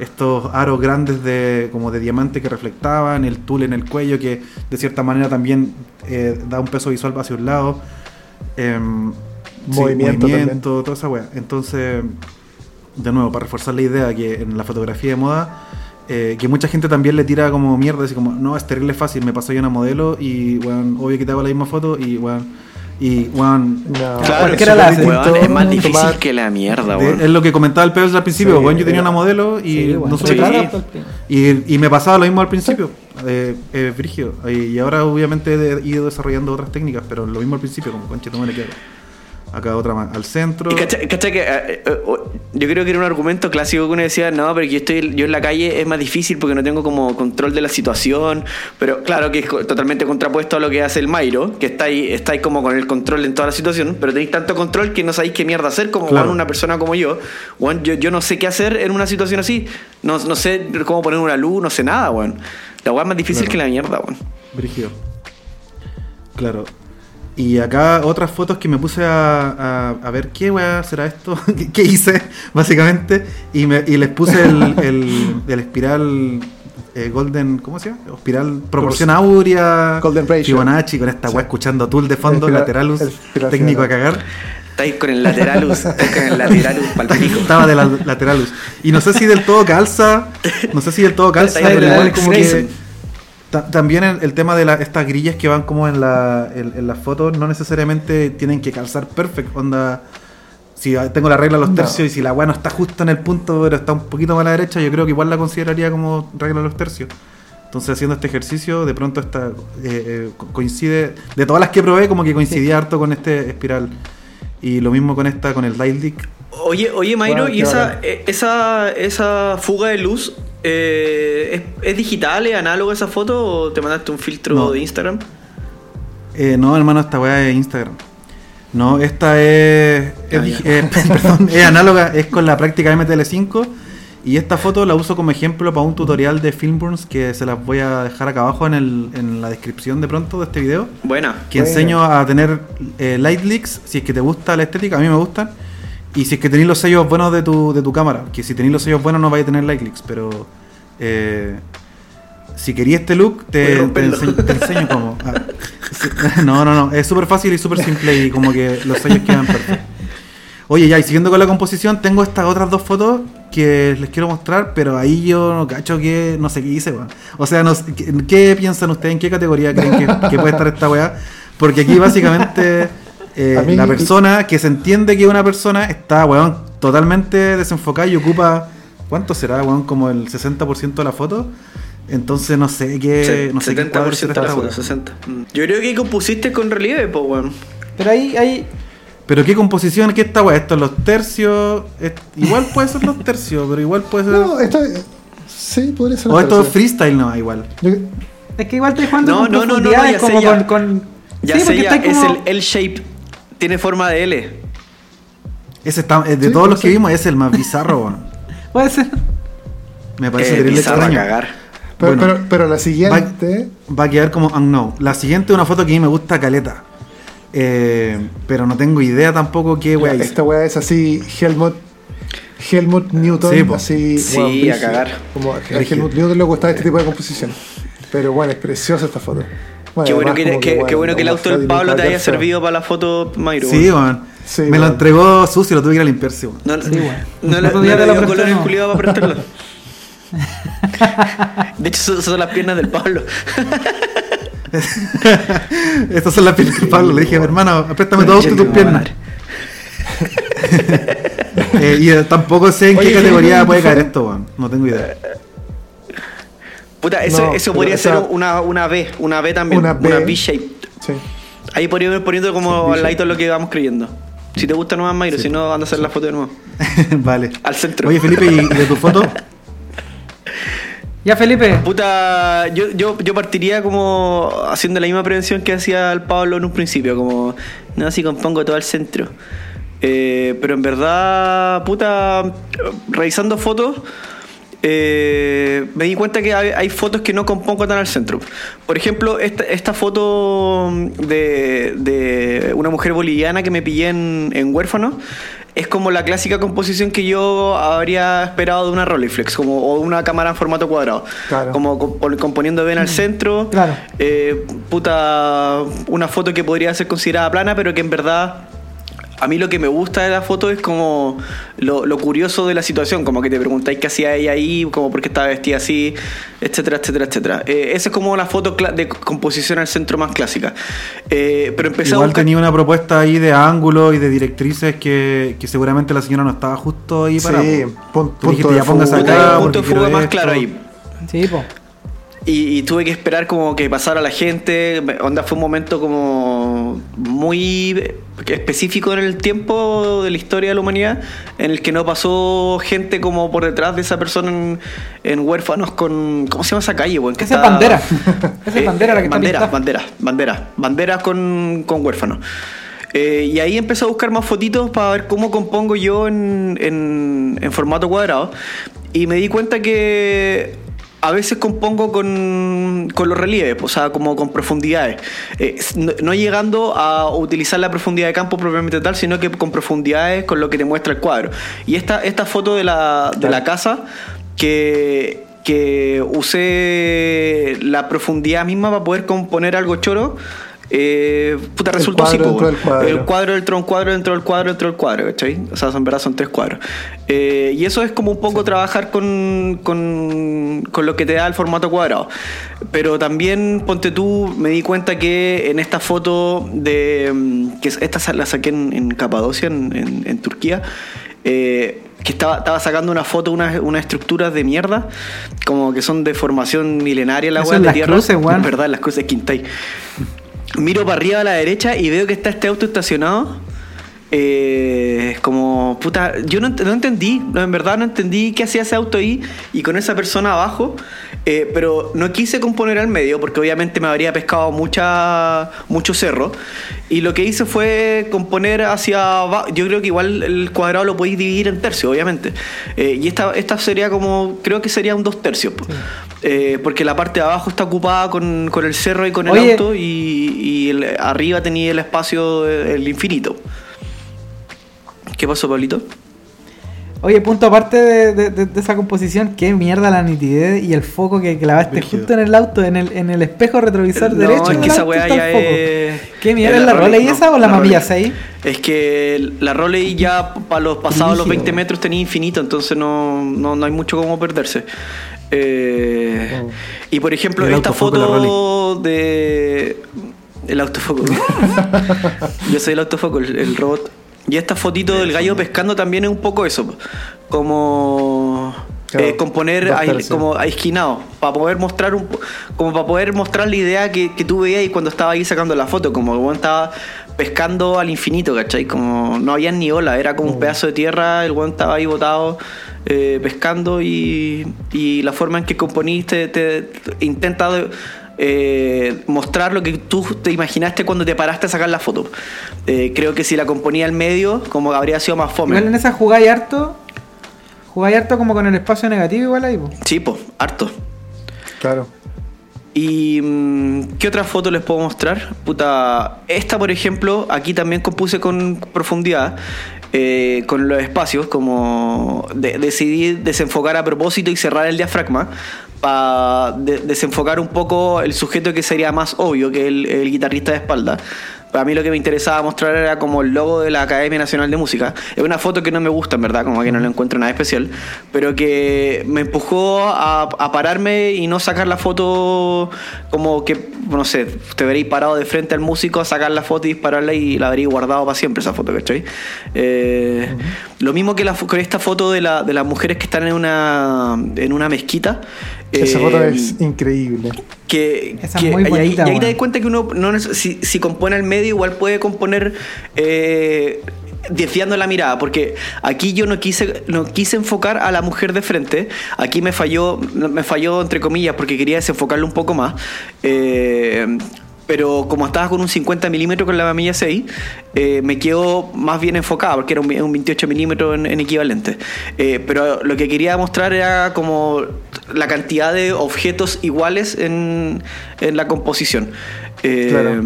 estos aros grandes de como de diamante que reflectaban, el tul en el cuello que de cierta manera también eh, da un peso visual hacia un lado. Em, sí, Movimiento toda esa wea. Entonces, de nuevo, para reforzar la idea que en la fotografía de moda, eh, que mucha gente también le tira como mierda, así como, no, es terrible fácil, me pasó yo una modelo y, weón, obvio que te hago la misma foto y, weón, y, weón, No, Claro, cualquiera la hace. weón, es más difícil Tomar- que la mierda, de- weón. es lo que comentaba el Pebbles al principio, Sí, weón, yo tenía una modelo y Sí, no nada. Y, y me pasaba lo mismo al principio, eh, eh, brígido. Y ahora obviamente he ido desarrollando otras técnicas, pero lo mismo al principio, como conche, me quiero. Acá otra más, al centro. Cacha, cacha que eh, eh, oh, yo creo que era un argumento clásico que uno decía, no, pero yo estoy yo en la calle es más difícil porque no tengo como control de la situación, pero claro que es totalmente contrapuesto a lo que hace el Mairo, que está ahí, está ahí como con el control en toda la situación, pero tenéis tanto control que no sabéis qué mierda hacer como Claro. una persona como yo. Weón, yo. Yo no sé qué hacer en una situación así, no, no sé cómo poner una luz, no sé nada, weón. La weá es más difícil Claro. que la mierda, weón. Brígido. Claro. Y acá otras fotos que me puse a, a- a ver qué weá será esto, ¿Qué, hice, básicamente. Y, me, y les puse el, el, el espiral eh, Golden, ¿cómo se llama? Espiral Proporción Aurea, Golden Ratio. Fibonacci, con esta weá escuchando Tool de fondo, espiral- Lateralus, espiral técnico a cagar. Estáis con el lateralus, estáis con el lateralus palpico. Estaba de la Lateralus. Y no sé si del todo calza, no sé si del todo calza, pero igual como que... También el, el tema de la- estas grillas que van como en la en, en las fotos no necesariamente tienen que calzar perfecto. Onda, si tengo la regla de los No. tercios y si la weá no está justo en el punto, pero está un poquito más a la derecha, yo creo que igual la consideraría como regla de los tercios. Entonces haciendo este ejercicio, de pronto esta eh, eh, co- coincide, de todas las que probé, como que coincidía harto con este espiral. Y lo mismo con esta, con el Dial Dick. Oye, oye Mayro, Bueno, ¿y esa, eh, esa, esa fuga de luz eh, ¿es, es digital, es análogo esa foto o te mandaste un filtro No. de Instagram? Eh, no, hermano, esta weá es Instagram. No, esta es, es, Ah, eh, perdón, es análoga, es con la práctica MTL5. Y esta foto la uso como ejemplo para un tutorial de Filmburns que se las voy a dejar acá abajo en, el, en la descripción de pronto de este video. Buena. Que Buena. enseño a tener eh, light leaks si es que te gusta la estética, a mí me gustan. Y si es que tenéis los sellos buenos de tu, de tu cámara, que si tenéis los sellos buenos no vais a tener light leaks, pero eh, si querías este look, te, te, romperlo. ense- te enseño cómo. Ah, no, no, no, es súper fácil y súper simple y como que los sellos quedan perfectos. Oye, ya, y siguiendo con la composición, tengo estas otras dos fotos que les quiero mostrar, pero ahí yo no cacho que, no sé qué hice, weón. O sea, no sé, ¿qué, qué piensan ustedes? ¿En qué categoría creen que, que puede estar esta weá? Porque aquí básicamente eh, mí- la persona que se entiende que una persona está, weón, totalmente desenfocada y ocupa, ¿cuánto será, weón? Como el 60% de la foto. Entonces no sé qué, Se- no sé qué cuadro 70% será de la foto, weá. 60. Mm. Yo creo que compusiste con relieve, pues, weón. Pero ahí, ahí, Pero qué composición, qué esta weá, esto los tercios, es- igual puede ser los tercios, pero igual puede ser... No, esta. Sí, podría ser. o esto es tercera. freestyle no, igual. Yo- es que igual estoy jugando No, con no, no, no, profundidades ya sé, como ya. con, con, Ya Sí, sé, porque ya, está es el L-shape. Tiene forma de L. Ese está, eh, de Sí, todos los sí. que vimos, es el más bizarro. Puede ser. Me parece Eh, terrible extraño. cagar. Pero, Bueno. pero, pero la siguiente. Va a quedar como unknown. La siguiente es una foto que a mí me gusta caleta. Eh, pero no tengo idea tampoco qué wea hizo. Esta weá es así, Helmut. Helmut Newton, Sí, así. Sí, a cagar. Como a. Helmut Newton le gustaba este tipo de composición. Pero bueno, es preciosa esta foto. Bueno, Qué bueno que, como que- bueno, qué bueno que el auto del Pablo te haya servido para la foto, Mayro. Sí, weón. Sí, me lo entregó sucio, lo tuve que ir a limpiarse, weón. No, Sí, bueno. no, le- no le no. culiado para prestarlo. De hecho, son, son las piernas del Pablo. Estas son las piernas de Pablo. Le dije, hermano, préstame todo tus piernas. Eh, y eh, tampoco sé en Oye, qué categoría ¿y puede caer esto, weón. No tengo idea. Puta, eso, No, eso pero podría esa- ser una, una B, una B también, Una una B. B-shape. Sí. Ahí podríamos ir poniendo como Sí, al ladito lo que vamos creyendo. Si te gusta nomás, Mayro, si no, anda a hacer la foto de nuevo. vale. Al centro. Oye, Felipe, ¿y de tu foto? Ya, Felipe. Puta, yo, yo, yo partiría como haciendo la misma prevención que hacía el Pablo en un principio, como, no, así compongo todo al centro. Eh, pero en verdad, puta, revisando fotos, eh, me di cuenta que hay, hay fotos que no compongo tan al centro. Por ejemplo, esta, esta foto de, de una mujer boliviana que me pillé en, en huérfano es como la clásica composición que yo habría esperado de una Rolleiflex, como o una cámara en formato cuadrado. Claro. Como comp- componiendo bien al centro. Claro. Eh, puta, una foto que podría ser considerada plana, pero que en verdad a mí lo que me gusta de la foto es como lo, lo curioso de la situación, como que te preguntáis qué hacía ella ahí, como por qué estaba vestida así, etcétera, etcétera, etcétera. Eh, esa es como la foto de composición al centro más clásica. Eh, pero empecé a Igual buscar... tenía una propuesta ahí de ángulo y de directrices que, que seguramente la señora no estaba justo ahí para. Sí, po. pun- Tú dijiste, punto de ya fuga. Acá. punto de fuga más esto. claro ahí. Sí, po. Y, y tuve que esperar como que pasara la gente. Onda fue un momento como muy específico en el tiempo de la historia de la humanidad, en el que no pasó gente como por detrás de esa persona en, en huérfanos con. ¿Cómo se llama esa calle, weón? Esa es está- bandera. Esa es Eh, bandera la que está banderas, pintada. banderas, banderas, banderas con, con huérfanos. Eh, y ahí empecé a buscar más fotitos para ver cómo compongo yo en, en- en formato cuadrado. Y me di cuenta que a veces compongo con, con los relieves, o sea, como con profundidades. Eh, no, no llegando a utilizar la profundidad de campo propiamente tal, sino que con profundidades con lo que te muestra el cuadro. Y esta, esta foto de la, de la casa que, que usé la profundidad misma para poder componer algo choro. Eh, puta, El resultó así, cuadro po, del cuadro. El cuadro dentro de un cuadro dentro del cuadro dentro del cuadro, ¿cachai? O sea, en verdad son tres cuadros. Eh, y eso es como un poco trabajar con, con, con lo que te da el formato cuadrado. Pero también, ponte tú, me di cuenta que en esta foto de. mm, que esta la saqué en, en Capadocia, en, en- en Turquía. eh, que estaba, estaba sacando una foto, unas unas estructuras de mierda, como que son de formación milenaria la weá de Las tierra. Cruces, weón. Verdad, las cruces Quintay. Miro para arriba a la derecha y veo que está este auto estacionado. Eh, como, puta, yo no, no entendí, en verdad no entendí qué hacía ese auto ahí y con esa persona abajo, eh, pero no quise componer al medio porque obviamente me habría pescado mucha, mucho cerro y lo que hice fue componer hacia abajo, yo creo que igual el cuadrado lo podéis dividir en tercios, obviamente, Eh, y esta, esta sería como, creo que sería un dos tercios, po. Eh, porque la parte de abajo está ocupada con, con el cerro y con el Oye. auto y, y el- arriba tenía el espacio, el infinito. ¿Qué pasó, Pablito? Oye, punto aparte de, de- de- de esa composición, qué mierda la nitidez y el foco que clavaste justo en el auto, en el, en el espejo retrovisor No, derecho. es que esa weá ya es. ¿Qué mierda es es la Roley no, esa o la Mamiya Roley. 6? Es que la Roley ya para los pasados los Brígido, 20 weón. metros tenía infinito, entonces no, no, no hay mucho como perderse. Eh, Oh. Y por ejemplo, El esta la foto de. El autofoco. Yo soy el autofoco, el, el robot. Y esta fotito del gallo pescando también es un poco eso. Como. Claro, eh, componer tercios. como esquinado para poder mostrar un como para poder mostrar la idea que, que tú veías cuando estaba ahí sacando la foto como el weón estaba pescando al infinito ¿cachai? como no había ni ola era como un Mm. pedazo de tierra el weón estaba ahí botado eh, pescando y, y la forma en que componiste te, te intenta eh, mostrar lo que tú te imaginaste cuando te paraste a sacar la foto. Eh, creo que si la componía al medio, como habría sido más fome. Igual en esa jugáis harto. Jugáis harto como con el espacio negativo igual ahí, po. Sí, pues, harto. Claro. ¿Y mm, qué otra foto les puedo mostrar? Puta, esta por ejemplo, aquí también compuse con profundidad, eh, con los espacios, como de- decidí desenfocar a propósito y cerrar el diafragma para desenfocar un poco el sujeto que sería más obvio que el, el guitarrista de espalda. Para mí lo que me interesaba mostrar era como el logo de la Academia Nacional de Música. Es una foto que no me gusta, en verdad, como que no le encuentro nada especial, pero que me empujó a, a pararme y no sacar la foto como que, no sé, te veréis parado de frente al músico a sacar la foto y dispararla y la habréis guardado para siempre esa foto, ¿cachai? Eh, Lo mismo que la, con esta foto de, la- de las mujeres que están en una, en una mezquita. Esa Eh, foto es increíble. que, Esa es que- muy y ahí- bonita, y ahí te das cuenta que uno no neces- si, si compone al medio igual puede componer eh, desviando la mirada porque aquí yo no quise no quise enfocar a la mujer de frente aquí me falló me falló entre comillas porque quería desenfocarlo un poco más eh, pero como estaba con un 50 milímetros con la mamilla 6, eh, me quedó más bien enfocada, porque era un, un 28 milímetros en, en equivalente. Eh, pero lo que quería mostrar era como la cantidad de objetos iguales en, en la composición. Eh, Claro.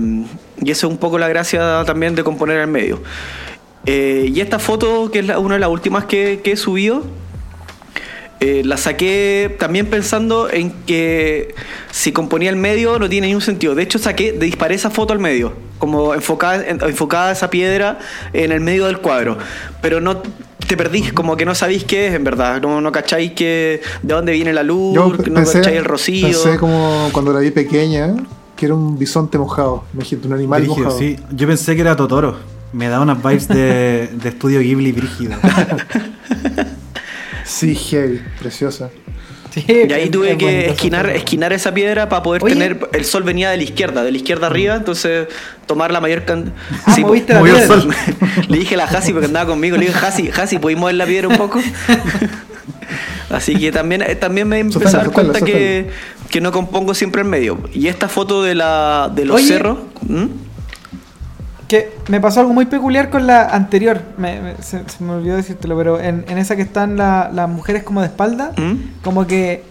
Y eso es un poco la gracia también de componer al medio. Y esta foto, que es la- una de las últimas que, que he subido, eh, la saqué también pensando en que si componía el medio no tiene ningún sentido. De hecho, saqué, disparé esa foto al medio, como enfocada, en- enfocada esa piedra en el medio del cuadro. Pero no te perdís, como que no sabéis qué es en verdad. No, no cacháis que, de dónde viene la luz, Yo no pensé, cacháis el rocío. pensé como cuando la vi pequeña, que era un bisonte mojado. Imagínate, un animal Brígido, mojado. sí. Yo pensé que era Totoro. Me da unas vibes de, de estudio Ghibli brígido. Sí, heavy, preciosa. Sí, Y ahí tuve es que esquinar, esquinar esa piedra para poder Oye. tener. El sol venía de la izquierda, de la izquierda arriba, entonces tomar la mayor cantidad. Ah, moviste la movió el piedra. sol. le dije a la Hasi porque andaba conmigo, le dije, Hasi, Hasi, ¿podéis mover la piedra un poco? Así que también, eh, también me empecé a dar cuenta que, que no compongo siempre en medio. Y esta foto de la de los Oye. cerros. ¿Mm? Que me pasó algo muy peculiar con la anterior. Me- me- se, se me olvidó decírtelo, pero en, en esa que están la- las mujeres como de espalda, ¿Mm? como que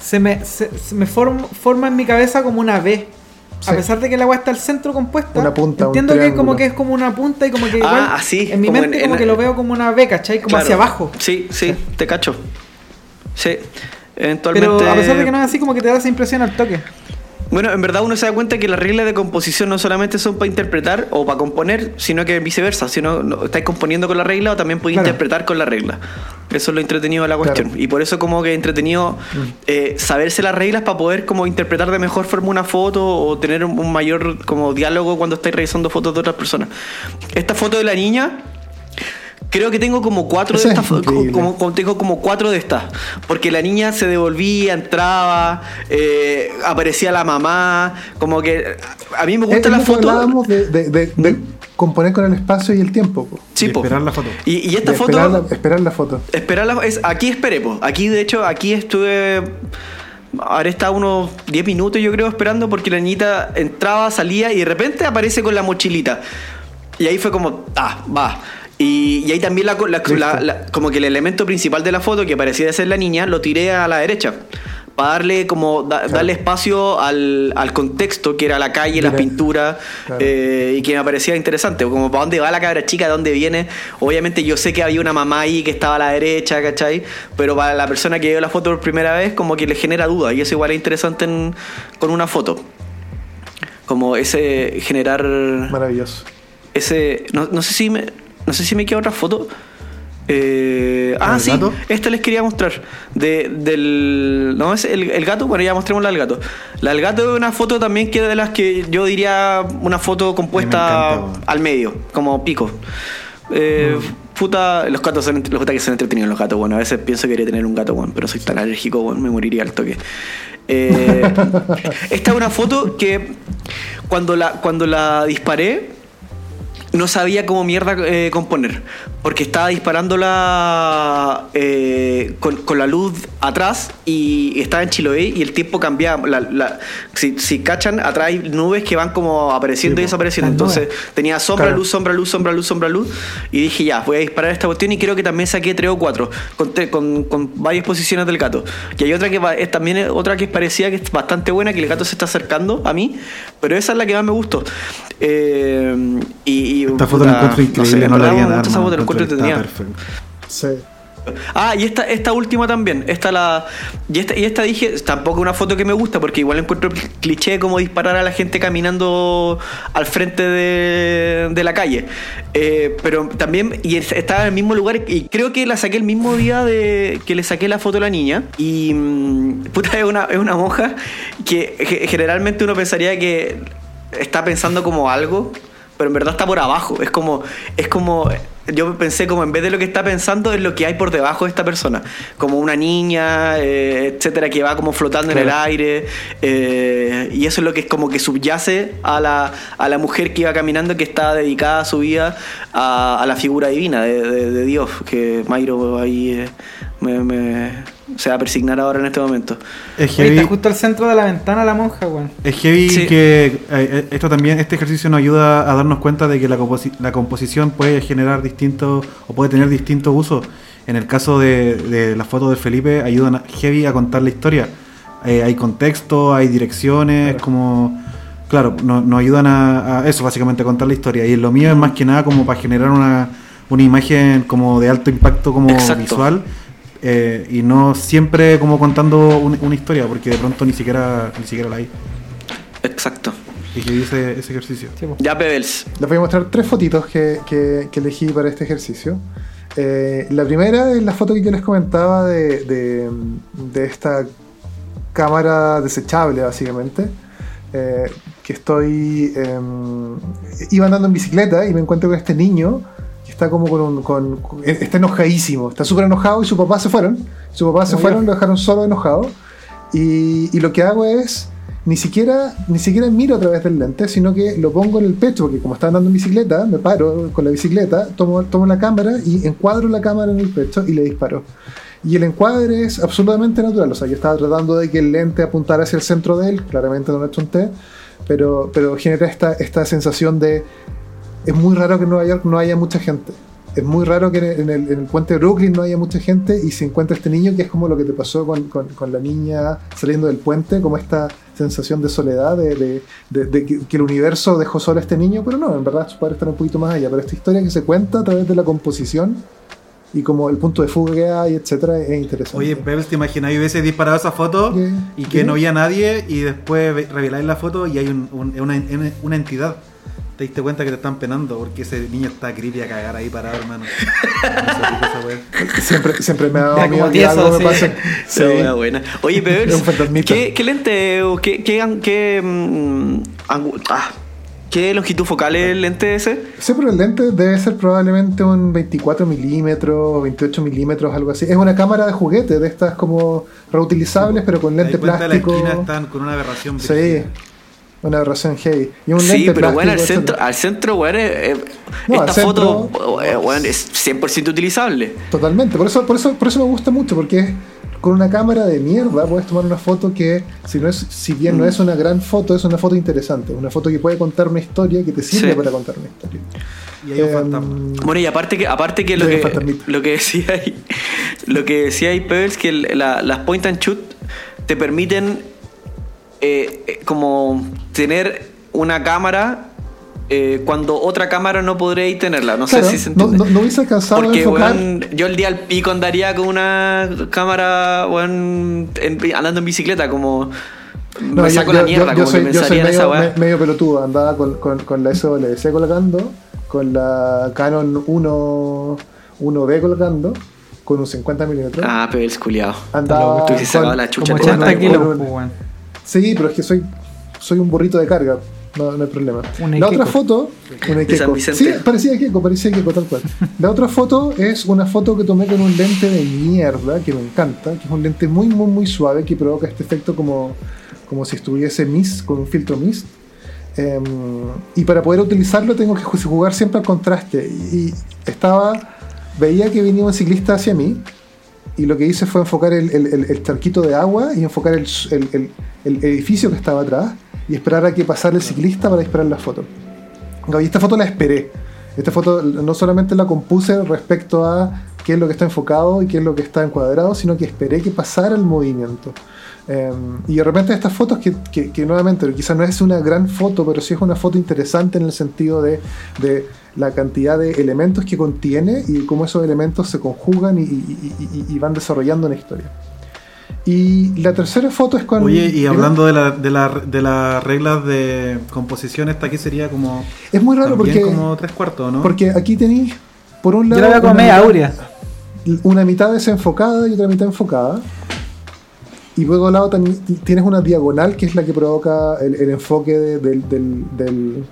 se me, se, se me form- forma en mi cabeza como una B. A Sí. pesar de que el agua está al centro compuesta, Una punta, un entiendo que como que es como una punta y como que Ah, así, en mi mente en- como en- que lo veo como una B, ¿cachai? Como Claro. hacia abajo. Sí, sí, te cacho. Sí. Pero Eventualmente. a pesar de que no es así, como que te da esa impresión al toque. Bueno, en verdad uno se da cuenta que las reglas de composición no solamente son para interpretar o para componer, sino que viceversa. Si no, no- estáis componiendo con la regla o también podéis Claro. interpretar con la regla. Eso es lo entretenido de la cuestión. Claro. Y por eso como que es entretenido eh, saberse las reglas para poder como interpretar de mejor forma una foto o tener un, un mayor como diálogo cuando estáis revisando fotos de otras personas. Esta foto de la niña... Creo que tengo como cuatro de es estas, como, como- tengo como cuatro de estas, porque la niña se devolvía, entraba, eh, aparecía la mamá, como que a mí me Es gusta la foto. hablábamos de, de- de- de componer con el espacio y el tiempo. po. Sí, Y esperar la foto. Y, y esta foto, esperar, la, esperar la foto. esperarla, es, aquí esperé, po. aquí de hecho, aquí estuve, ahora estaba unos 10 minutos yo creo esperando porque la niñita entraba, salía y de repente aparece con la mochilita. Y ahí fue como, ah, va. Y, y ahí también la, la- la- la- como que el elemento principal de la foto, que parecía ser la niña, lo tiré a la derecha. Para darle como da- darle espacio al, al contexto que era la calle, las Mira. pinturas Claro. eh, y que me parecía interesante, como para dónde va la cabra chica, de dónde viene. Obviamente yo sé que había una mamá ahí que estaba a la derecha, ¿cachai? Pero para la persona que vio la foto por primera vez, como que le genera duda y eso igual es interesante en- con una foto. Como ese generar Maravilloso. ese no, no sé si me no sé si me queda otra foto. Eh, ah ¿El sí gato? esta les quería mostrar de, del no es el, el gato bueno ya mostremos la del gato. La del gato es una foto también que de las que yo diría una foto compuesta Me encanta, weón. al medio como pico. Eh, puta los gatos son los ataques son entretenidos los gatos bueno a veces pienso que quería tener un gato bueno pero soy tan alérgico bueno me moriría al toque. Eh, esta es una foto que cuando la cuando la disparé no sabía cómo mierda eh, componer. Porque estaba disparándola eh, con, con la luz atrás y estaba en Chiloé y el tiempo cambiaba. La- la- si, si cachan, atrás hay nubes que van como apareciendo Sí, y desapareciendo. Entonces tenía sombra, Claro. luz, sombra, luz, sombra, luz, sombra, luz. Y dije, ya, voy a disparar esta cuestión y creo que también saqué tres o cuatro con, con, con varias posiciones del gato. Y hay otra que va- es también es otra que es parecida, que es bastante buena, que el gato se está acercando a mí, pero esa es la que más me gustó. Eh, y, y, Esta foto la encuentro increíble, no, la esa foto, la encuentro entretenida. Sí. Ah, y esta, esta última también. Esta la. Y esta, y esta dije, tampoco una foto que me gusta, porque igual encuentro cliché como disparar a la gente caminando al frente de, de la calle. Eh, pero también, y es- estaba en el mismo lugar, y creo que la saqué el mismo día de que le saqué la foto a la niña. Y mm, puta, es una, es una monja que ge- generalmente uno pensaría que está pensando como algo, pero en verdad está por abajo. Es como, es como, yo pensé como en vez de lo que está pensando es lo que hay por debajo de esta persona, como una niña, eh, etcétera, que va como flotando en el aire, eh, y eso es lo que es como que subyace a la, a la mujer que iba caminando, que está dedicada a su vida a, a la figura divina de, de- de Dios, que Mayro ahí eh, me, me- se va a persignar ahora en este momento. Es heavy, está justo al centro de la ventana la monja, weón. es heavy Sí. que eh, eh, esto también, este ejercicio nos ayuda a darnos cuenta de que la, composi- la composición puede generar distintos o puede tener distintos usos. En el caso de, de las fotos de Felipe, ayudan a- heavy a contar la historia. Eh, hay contexto, hay direcciones, Claro. como... Claro, no- nos ayudan a, a eso, básicamente, a contar la historia. Y lo mío es más que nada como para generar una, una imagen como de alto impacto como Exacto. visual. Eh, y no siempre como contando un- una historia, porque de pronto ni siquiera, ni siquiera la hay. Exacto. Y que hice ese ejercicio. Sí. Ya, Pebbles. Les voy a mostrar tres fotitos que, que- que elegí para este ejercicio. Eh, la primera es la foto que yo les comentaba de, de- de esta cámara desechable, básicamente. Eh, que estoy. em, iba andando en bicicleta y me encuentro con este niño está como con un. con- está enojadísimo, está súper enojado y su papá se fueron. Su papá se Muy fueron, bien. lo dejaron solo enojado. Y, y lo que hago es. Ni siquiera, ni siquiera miro a través del lente, sino que lo pongo en el pecho, porque como está andando en bicicleta, me paro con la bicicleta, tomo, tomo la cámara y encuadro la cámara en el pecho y le disparo. Y el encuadre es absolutamente natural, o sea, yo estaba tratando de que el lente apuntara hacia el centro de él, claramente no lo chunté, pero, pero genera esta, esta sensación de... Es muy raro que en Nueva York no haya mucha gente. Es muy raro que en el, en el puente de Brooklyn no haya mucha gente y se encuentra este niño que es como lo que te pasó con, con- con la niña saliendo del puente, como esta sensación de soledad, de, de- de- de que, que el universo dejó solo a este niño, pero no, en verdad sus padres están un poquito más allá. Pero esta historia que se cuenta a través de la composición y como el punto de fuga que hay, etcétera, es interesante. Oye, Pebbles, ¿te imaginas que hubiese disparado esa foto y que no había nadie y después ve- reveláis la foto y hay un- un- una, una- una entidad? Te diste cuenta que te están penando porque ese niño está creepy a cagar ahí parado, hermano. Siempre, siempre me ha dado miedo que algo me pase. Sí. buena, buena. Oye, fantasmita. ¿qué, qué lente o qué, qué, qué, mm, ah, qué longitud focal es el lente ese? Sí, pero el lente debe ser probablemente un 24 milímetros, 28 milímetros, algo así. Es una cámara de juguete, de estas como reutilizables, pero con lente la plástico. esquina están con una aberración. Sí. Una aberración heavy. Y un Sí, lente pero bueno, al centro, al centro, weón, eh, eh, No, esta foto eh, weón, es 100% utilizable. Totalmente, por eso, por, eso, por eso me gusta mucho, porque es- con una cámara de mierda puedes tomar una foto que, si, no es, si bien Mm. no es una gran foto, es una foto interesante. Una foto que puede contar una historia, que te sirve Sí. para contar una historia. Y hay un fantasma. Bueno, y aparte que, aparte que lo que, lo que decía ahí, lo que decía ahí Pebbles, que la- las point and shoot te permiten eh, eh, como tener una cámara eh, cuando otra cámara no podréis tenerla. No Claro, sé si se no, entiende. no- no hubiese alcanzado a Porque, enfocar. weón, yo el día al pico andaría con una cámara, weón, en- andando en bicicleta, como No, me saco yo, la mierda, yo- yo como soy, que yo soy pensaría en esa medio, weá. me- medio pelotudo. Andaba con, con, con la SWC colgando, con la Canon 1, 1D colgando, con un 50 milímetros. Ah, Pebbles, culiado. Andaba Tú sacado con- la chucha Como de 80 madre, kilos. Sí, pero es que soy, soy un burrito de carga. No, no hay problema. Un la otra foto, una. Sí, parecía Equeco, parecía Equeco tal cual. La otra foto es una foto que tomé con un lente de mierda que me encanta, que es un lente muy, muy, muy suave que provoca este efecto como, como si estuviese mist, con un filtro mist. Em, y para poder utilizarlo tengo que ju- jugar siempre al contraste. Y estaba, veía que venía un ciclista hacia mí y lo que hice fue enfocar el, el- el- charquito de agua y enfocar el, edificio que estaba atrás y esperar a que pasara el ciclista para disparar la foto. Y esta foto la esperé. Esta foto no solamente la compuse respecto a qué es lo que está enfocado y qué es lo que está encuadrado, sino que esperé que pasara el movimiento. Eh, y de repente estas fotos que, que- que nuevamente quizás no es una gran foto, pero sí es una foto interesante en el sentido de, de la cantidad de elementos que contiene y cómo esos elementos se conjugan y, y- y- y- y van desarrollando una historia. Y la tercera foto es con... Oye, y hablando de, la, de, la, de las reglas de composición, esta aquí sería como. Es muy raro también porque, como tres cuartos, ¿no? porque aquí tenéis, por un Yo lado... la veo como una media mitad- aurea. una mitad desenfocada y otra mitad enfocada. Y luego al lado también tienes una diagonal que es la que provoca el, el enfoque de- del, del, del,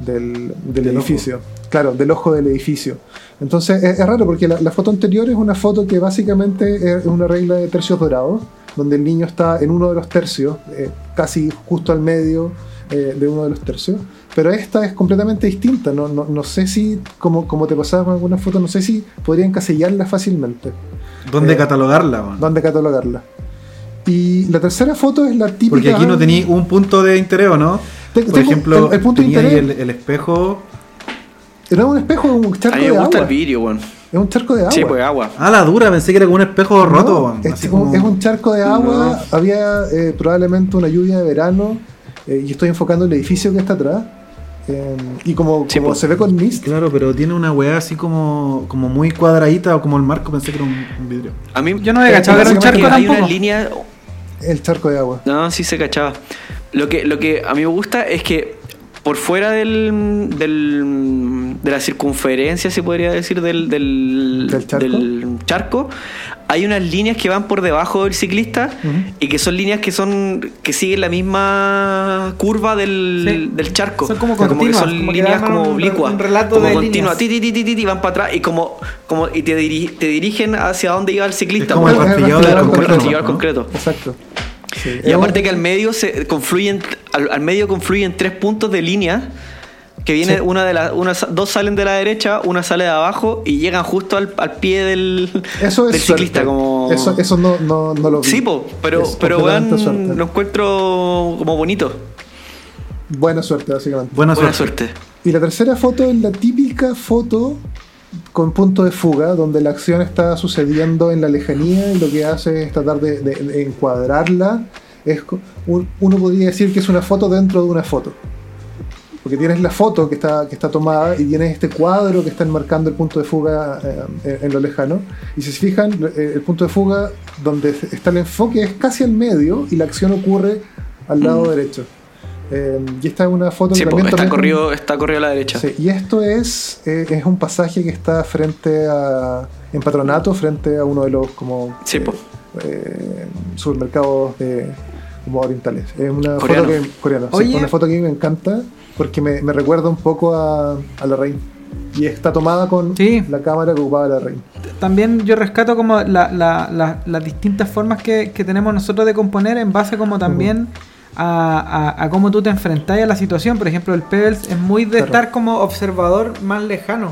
del- del Del edificio. Claro, del ojo del edificio. Entonces es, es raro porque la, la foto anterior es una foto que básicamente es una regla de tercios dorados, donde el niño está en uno de los tercios, eh, casi justo al medio eh, de uno de los tercios. Pero esta es completamente distinta. No, no, no sé si, como, como te pasaba con algunas fotos, no sé si podría encasillarla fácilmente ¿Dónde eh, catalogarla, dónde catalogarla. Y la tercera foto es la típica. Porque aquí no tenía un punto de interés, ¿o ¿no? Te- Por ejemplo, el- el punto de interés. el, el espejo. Es un espejo, es un A charco mí me de gusta agua. el vidrio, weón. Es un charco de agua. Sí, pues agua. Ah, la dura, pensé que era como un espejo No, roto, weón. es, Así un, como- es un charco de agua. Había eh, probablemente una lluvia de verano. eh, y estoy enfocando el edificio que está atrás. eh, y como, Sí, como pues. se ve con mist, Claro, pero tiene una weá así como, como muy cuadradita o como el marco, pensé que era un, un vidrio. A mí Yo no había Eh, cachado que era un charco hay tampoco. una línea el charco de agua. No, sí se cachaba. Lo que, lo que a mí me gusta es que por fuera del, del- de la circunferencia, se podría decir, del, del, ¿Del charco? del charco, hay unas líneas que van por debajo del ciclista y que son líneas que son que siguen la misma curva del, Sí. del charco. Son como O sea, continuas, que son como líneas como oblicuas. un relato como de continuas, líneas. ti, ti, ti, ti, ti, van para atrás y como, como y te, diri- te dirigen hacia dónde iba el ciclista. Es como el pues. del como el concreto, rastillado ¿no? concreto. Exacto. Sí, Y aparte que al medio se confluyen, al, al medio confluyen tres puntos de línea. Que viene Sí. una de las, una, dos salen de la derecha, una sale de abajo y llegan justo al, al pie del, Eso es del ciclista. Como... Eso, eso no, no, no lo vi. Sí, po, pero, Es pero suerte. lo encuentro como bonito. Buena suerte, básicamente. Buena, Buena suerte. suerte. Y la tercera foto es la típica foto con punto de fuga, donde la acción está sucediendo en la lejanía y lo que hace es tratar de, de- de encuadrarla. Es, uno podría decir que es una foto dentro de una foto. Porque tienes la foto que está, que está tomada y tienes este cuadro que está enmarcando el punto de fuga eh, en, en lo lejano. Y si se fijan, eh, el punto de fuga donde está el enfoque es casi al medio y la acción ocurre al lado derecho. Eh, y esta es una foto Sí, que po, también está, corrido, está corrido a la derecha. Sí, y esto es, eh, es un pasaje que está frente a. en patronato, frente a uno de los como Sí, po. eh, supermercados de, como orientales. Es una Coreano. foto que. coreana, sí, una foto que a mí me encanta porque me, me recuerda un poco a, a la reina. Y está tomada con Sí. la cámara que ocupaba la reina. También yo rescato como la- la- la- las distintas formas que, que tenemos nosotros de componer en base como también a, a- a cómo tú te enfrentas a la situación. Por ejemplo, el Pebbles es muy de Claro. estar como observador más lejano.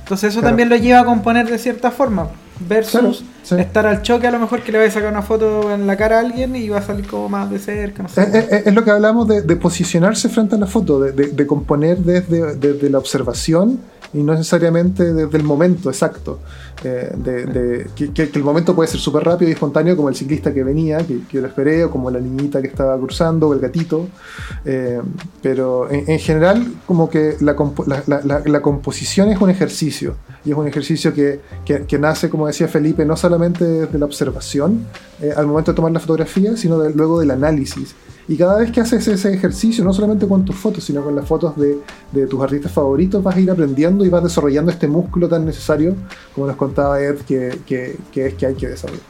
Entonces eso Claro. también lo lleva a componer de cierta forma. Versus sí. estar al choque a lo mejor que le va a sacar una foto en la cara a alguien y va a salir como más de cerca. No sé. Es, es- es lo que hablamos de, de posicionarse frente a la foto, de, de- de componer desde, desde la observación y no necesariamente desde el momento exacto. Eh, de, de- que, que- el momento puede ser súper rápido y espontáneo, como el ciclista que venía, que, que yo lo esperé, o como la niñita que estaba cruzando, o el gatito. Eh, pero en, en general, como que la, la- la- la- composición es un ejercicio. Y es un ejercicio que, que- nace, como decía Felipe, no solamente desde la observación eh, al momento de tomar la fotografía, sino de- luego del análisis. Y cada vez que haces ese ejercicio, no solamente con tus fotos, sino con las fotos de, de tus artistas favoritos, vas a ir aprendiendo y vas desarrollando este músculo tan necesario, como nos contaba Ed, que, que- es que hay que desarrollar.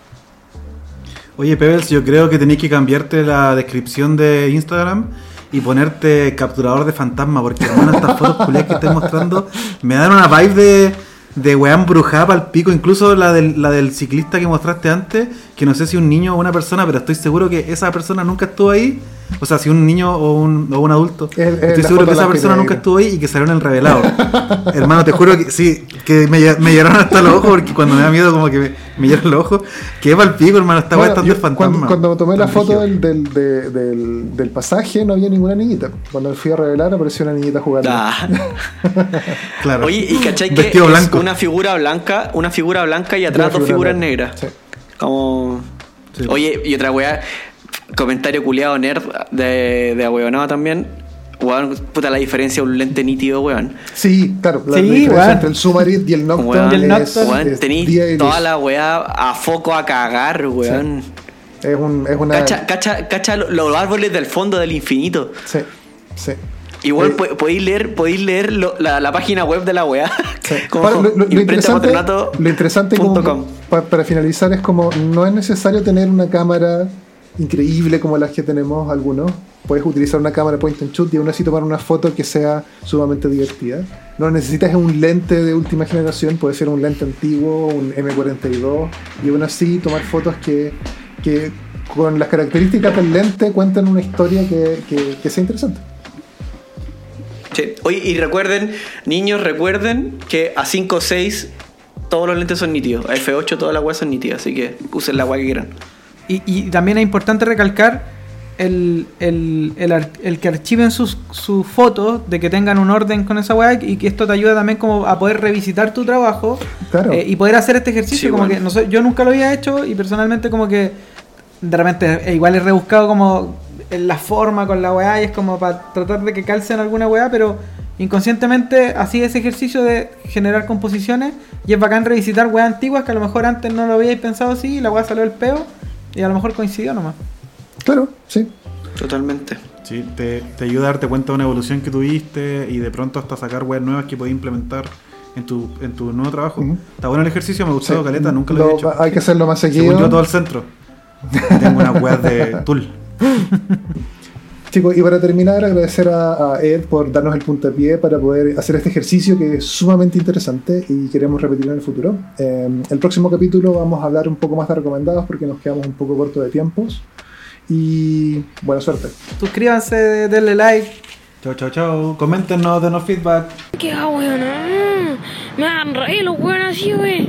Oye, Pebbles, yo creo que tenéis que cambiarte la descripción de Instagram y ponerte capturador de fantasma, porque hermano, estas fotos culiadas que estoy mostrando me dan una vibe de, de weón brujada para el pico, incluso la del, la del ciclista que mostraste antes, que no sé si un niño o una persona, pero estoy seguro que esa persona nunca estuvo ahí. O sea, si un niño o un, o un adulto. Es- es estoy seguro que esa persona nunca estuvo ahí y que salió en el revelado. Hermano, te juro que sí, que me, me lloraron hasta los ojos porque cuando me da miedo como que me, me lloran los ojos. Que es el pico, hermano, esta weá Bueno, está yo fantasma. cuando, cuando tomé la foto del, del, de- del, del pasaje no había ninguna niñita. Cuando fui a revelar apareció una niñita jugando. Ah. Claro. Oye, ¿y cachai que Vestido es blanco. una figura blanca, una figura blanca y atrás dos figura figuras negras? Sí. Como. Sí. Oye, y otra weá, comentario culiado nerd de, de ahueonado también. Weón, puta la diferencia de un lente nítido, weón. Sí, claro. La, Sí, la diferencia weón. entre el Sumarit y el Nocturne Weón, el Nocturne. Weón, es toda la weá a foco a cagar, weón. Es, un, es una... Cacha, cacha, cacha lo- los árboles del fondo del infinito. Sí, sí. Igual Eh, po- podéis leer, podéis leer lo- la, la página web de la weá. Sí. Como Para- lo, interesante, lo interesante como para finalizar es como no es necesario tener una cámara increíble como las que tenemos algunos. Puedes utilizar una cámara point and shoot y aún así tomar una foto que sea sumamente divertida. No necesitas un lente de última generación, puede ser un lente antiguo, un M42, y aún así tomar fotos que, que con las características del lente cuentan una historia que, que- que sea interesante. Sí. Y recuerden, niños, recuerden que a 5 o 6 todos los lentes son nítidos. A F8 todas las weas son nítidas, así que usen la wea que quieran. Y, y también es importante recalcar el, el, el que archiven sus, sus fotos, de que tengan un orden con esa weá y que esto te ayuda también como a poder revisitar tu trabajo Claro. eh, y poder hacer este ejercicio. Sí, como bueno. que no sé, yo nunca lo había hecho y personalmente como que de repente eh, igual he rebuscado como en la forma con la weá y es como para tratar de que calce en alguna weá, pero inconscientemente así ese ejercicio de generar composiciones y es bacán revisitar weas antiguas que a lo mejor antes no lo habíais pensado así y la weá salió el peo y a lo mejor coincidió nomás. Claro, sí. Totalmente. Sí, te, te ayuda a darte cuenta de una evolución que tuviste y de pronto hasta sacar webs nuevas que puedes implementar en tu, en tu nuevo trabajo. Está bueno el ejercicio, me ha gustado Sí. caleta, nunca lo, he hecho. Hay que hacerlo más seguido. Según yo todo el centro. Tengo unas weas de Tool. Chicos, y para terminar, agradecer a, a Ed por darnos el puntapié para poder hacer este ejercicio que es sumamente interesante y queremos repetirlo en el futuro. Eh, el próximo capítulo vamos a hablar un poco más de recomendados porque nos quedamos un poco corto de tiempos. Y buena suerte. Suscríbanse, denle like. Chao, chao, chao. Coméntenos, denos feedback. Qué weón. Me han los weones así, wey.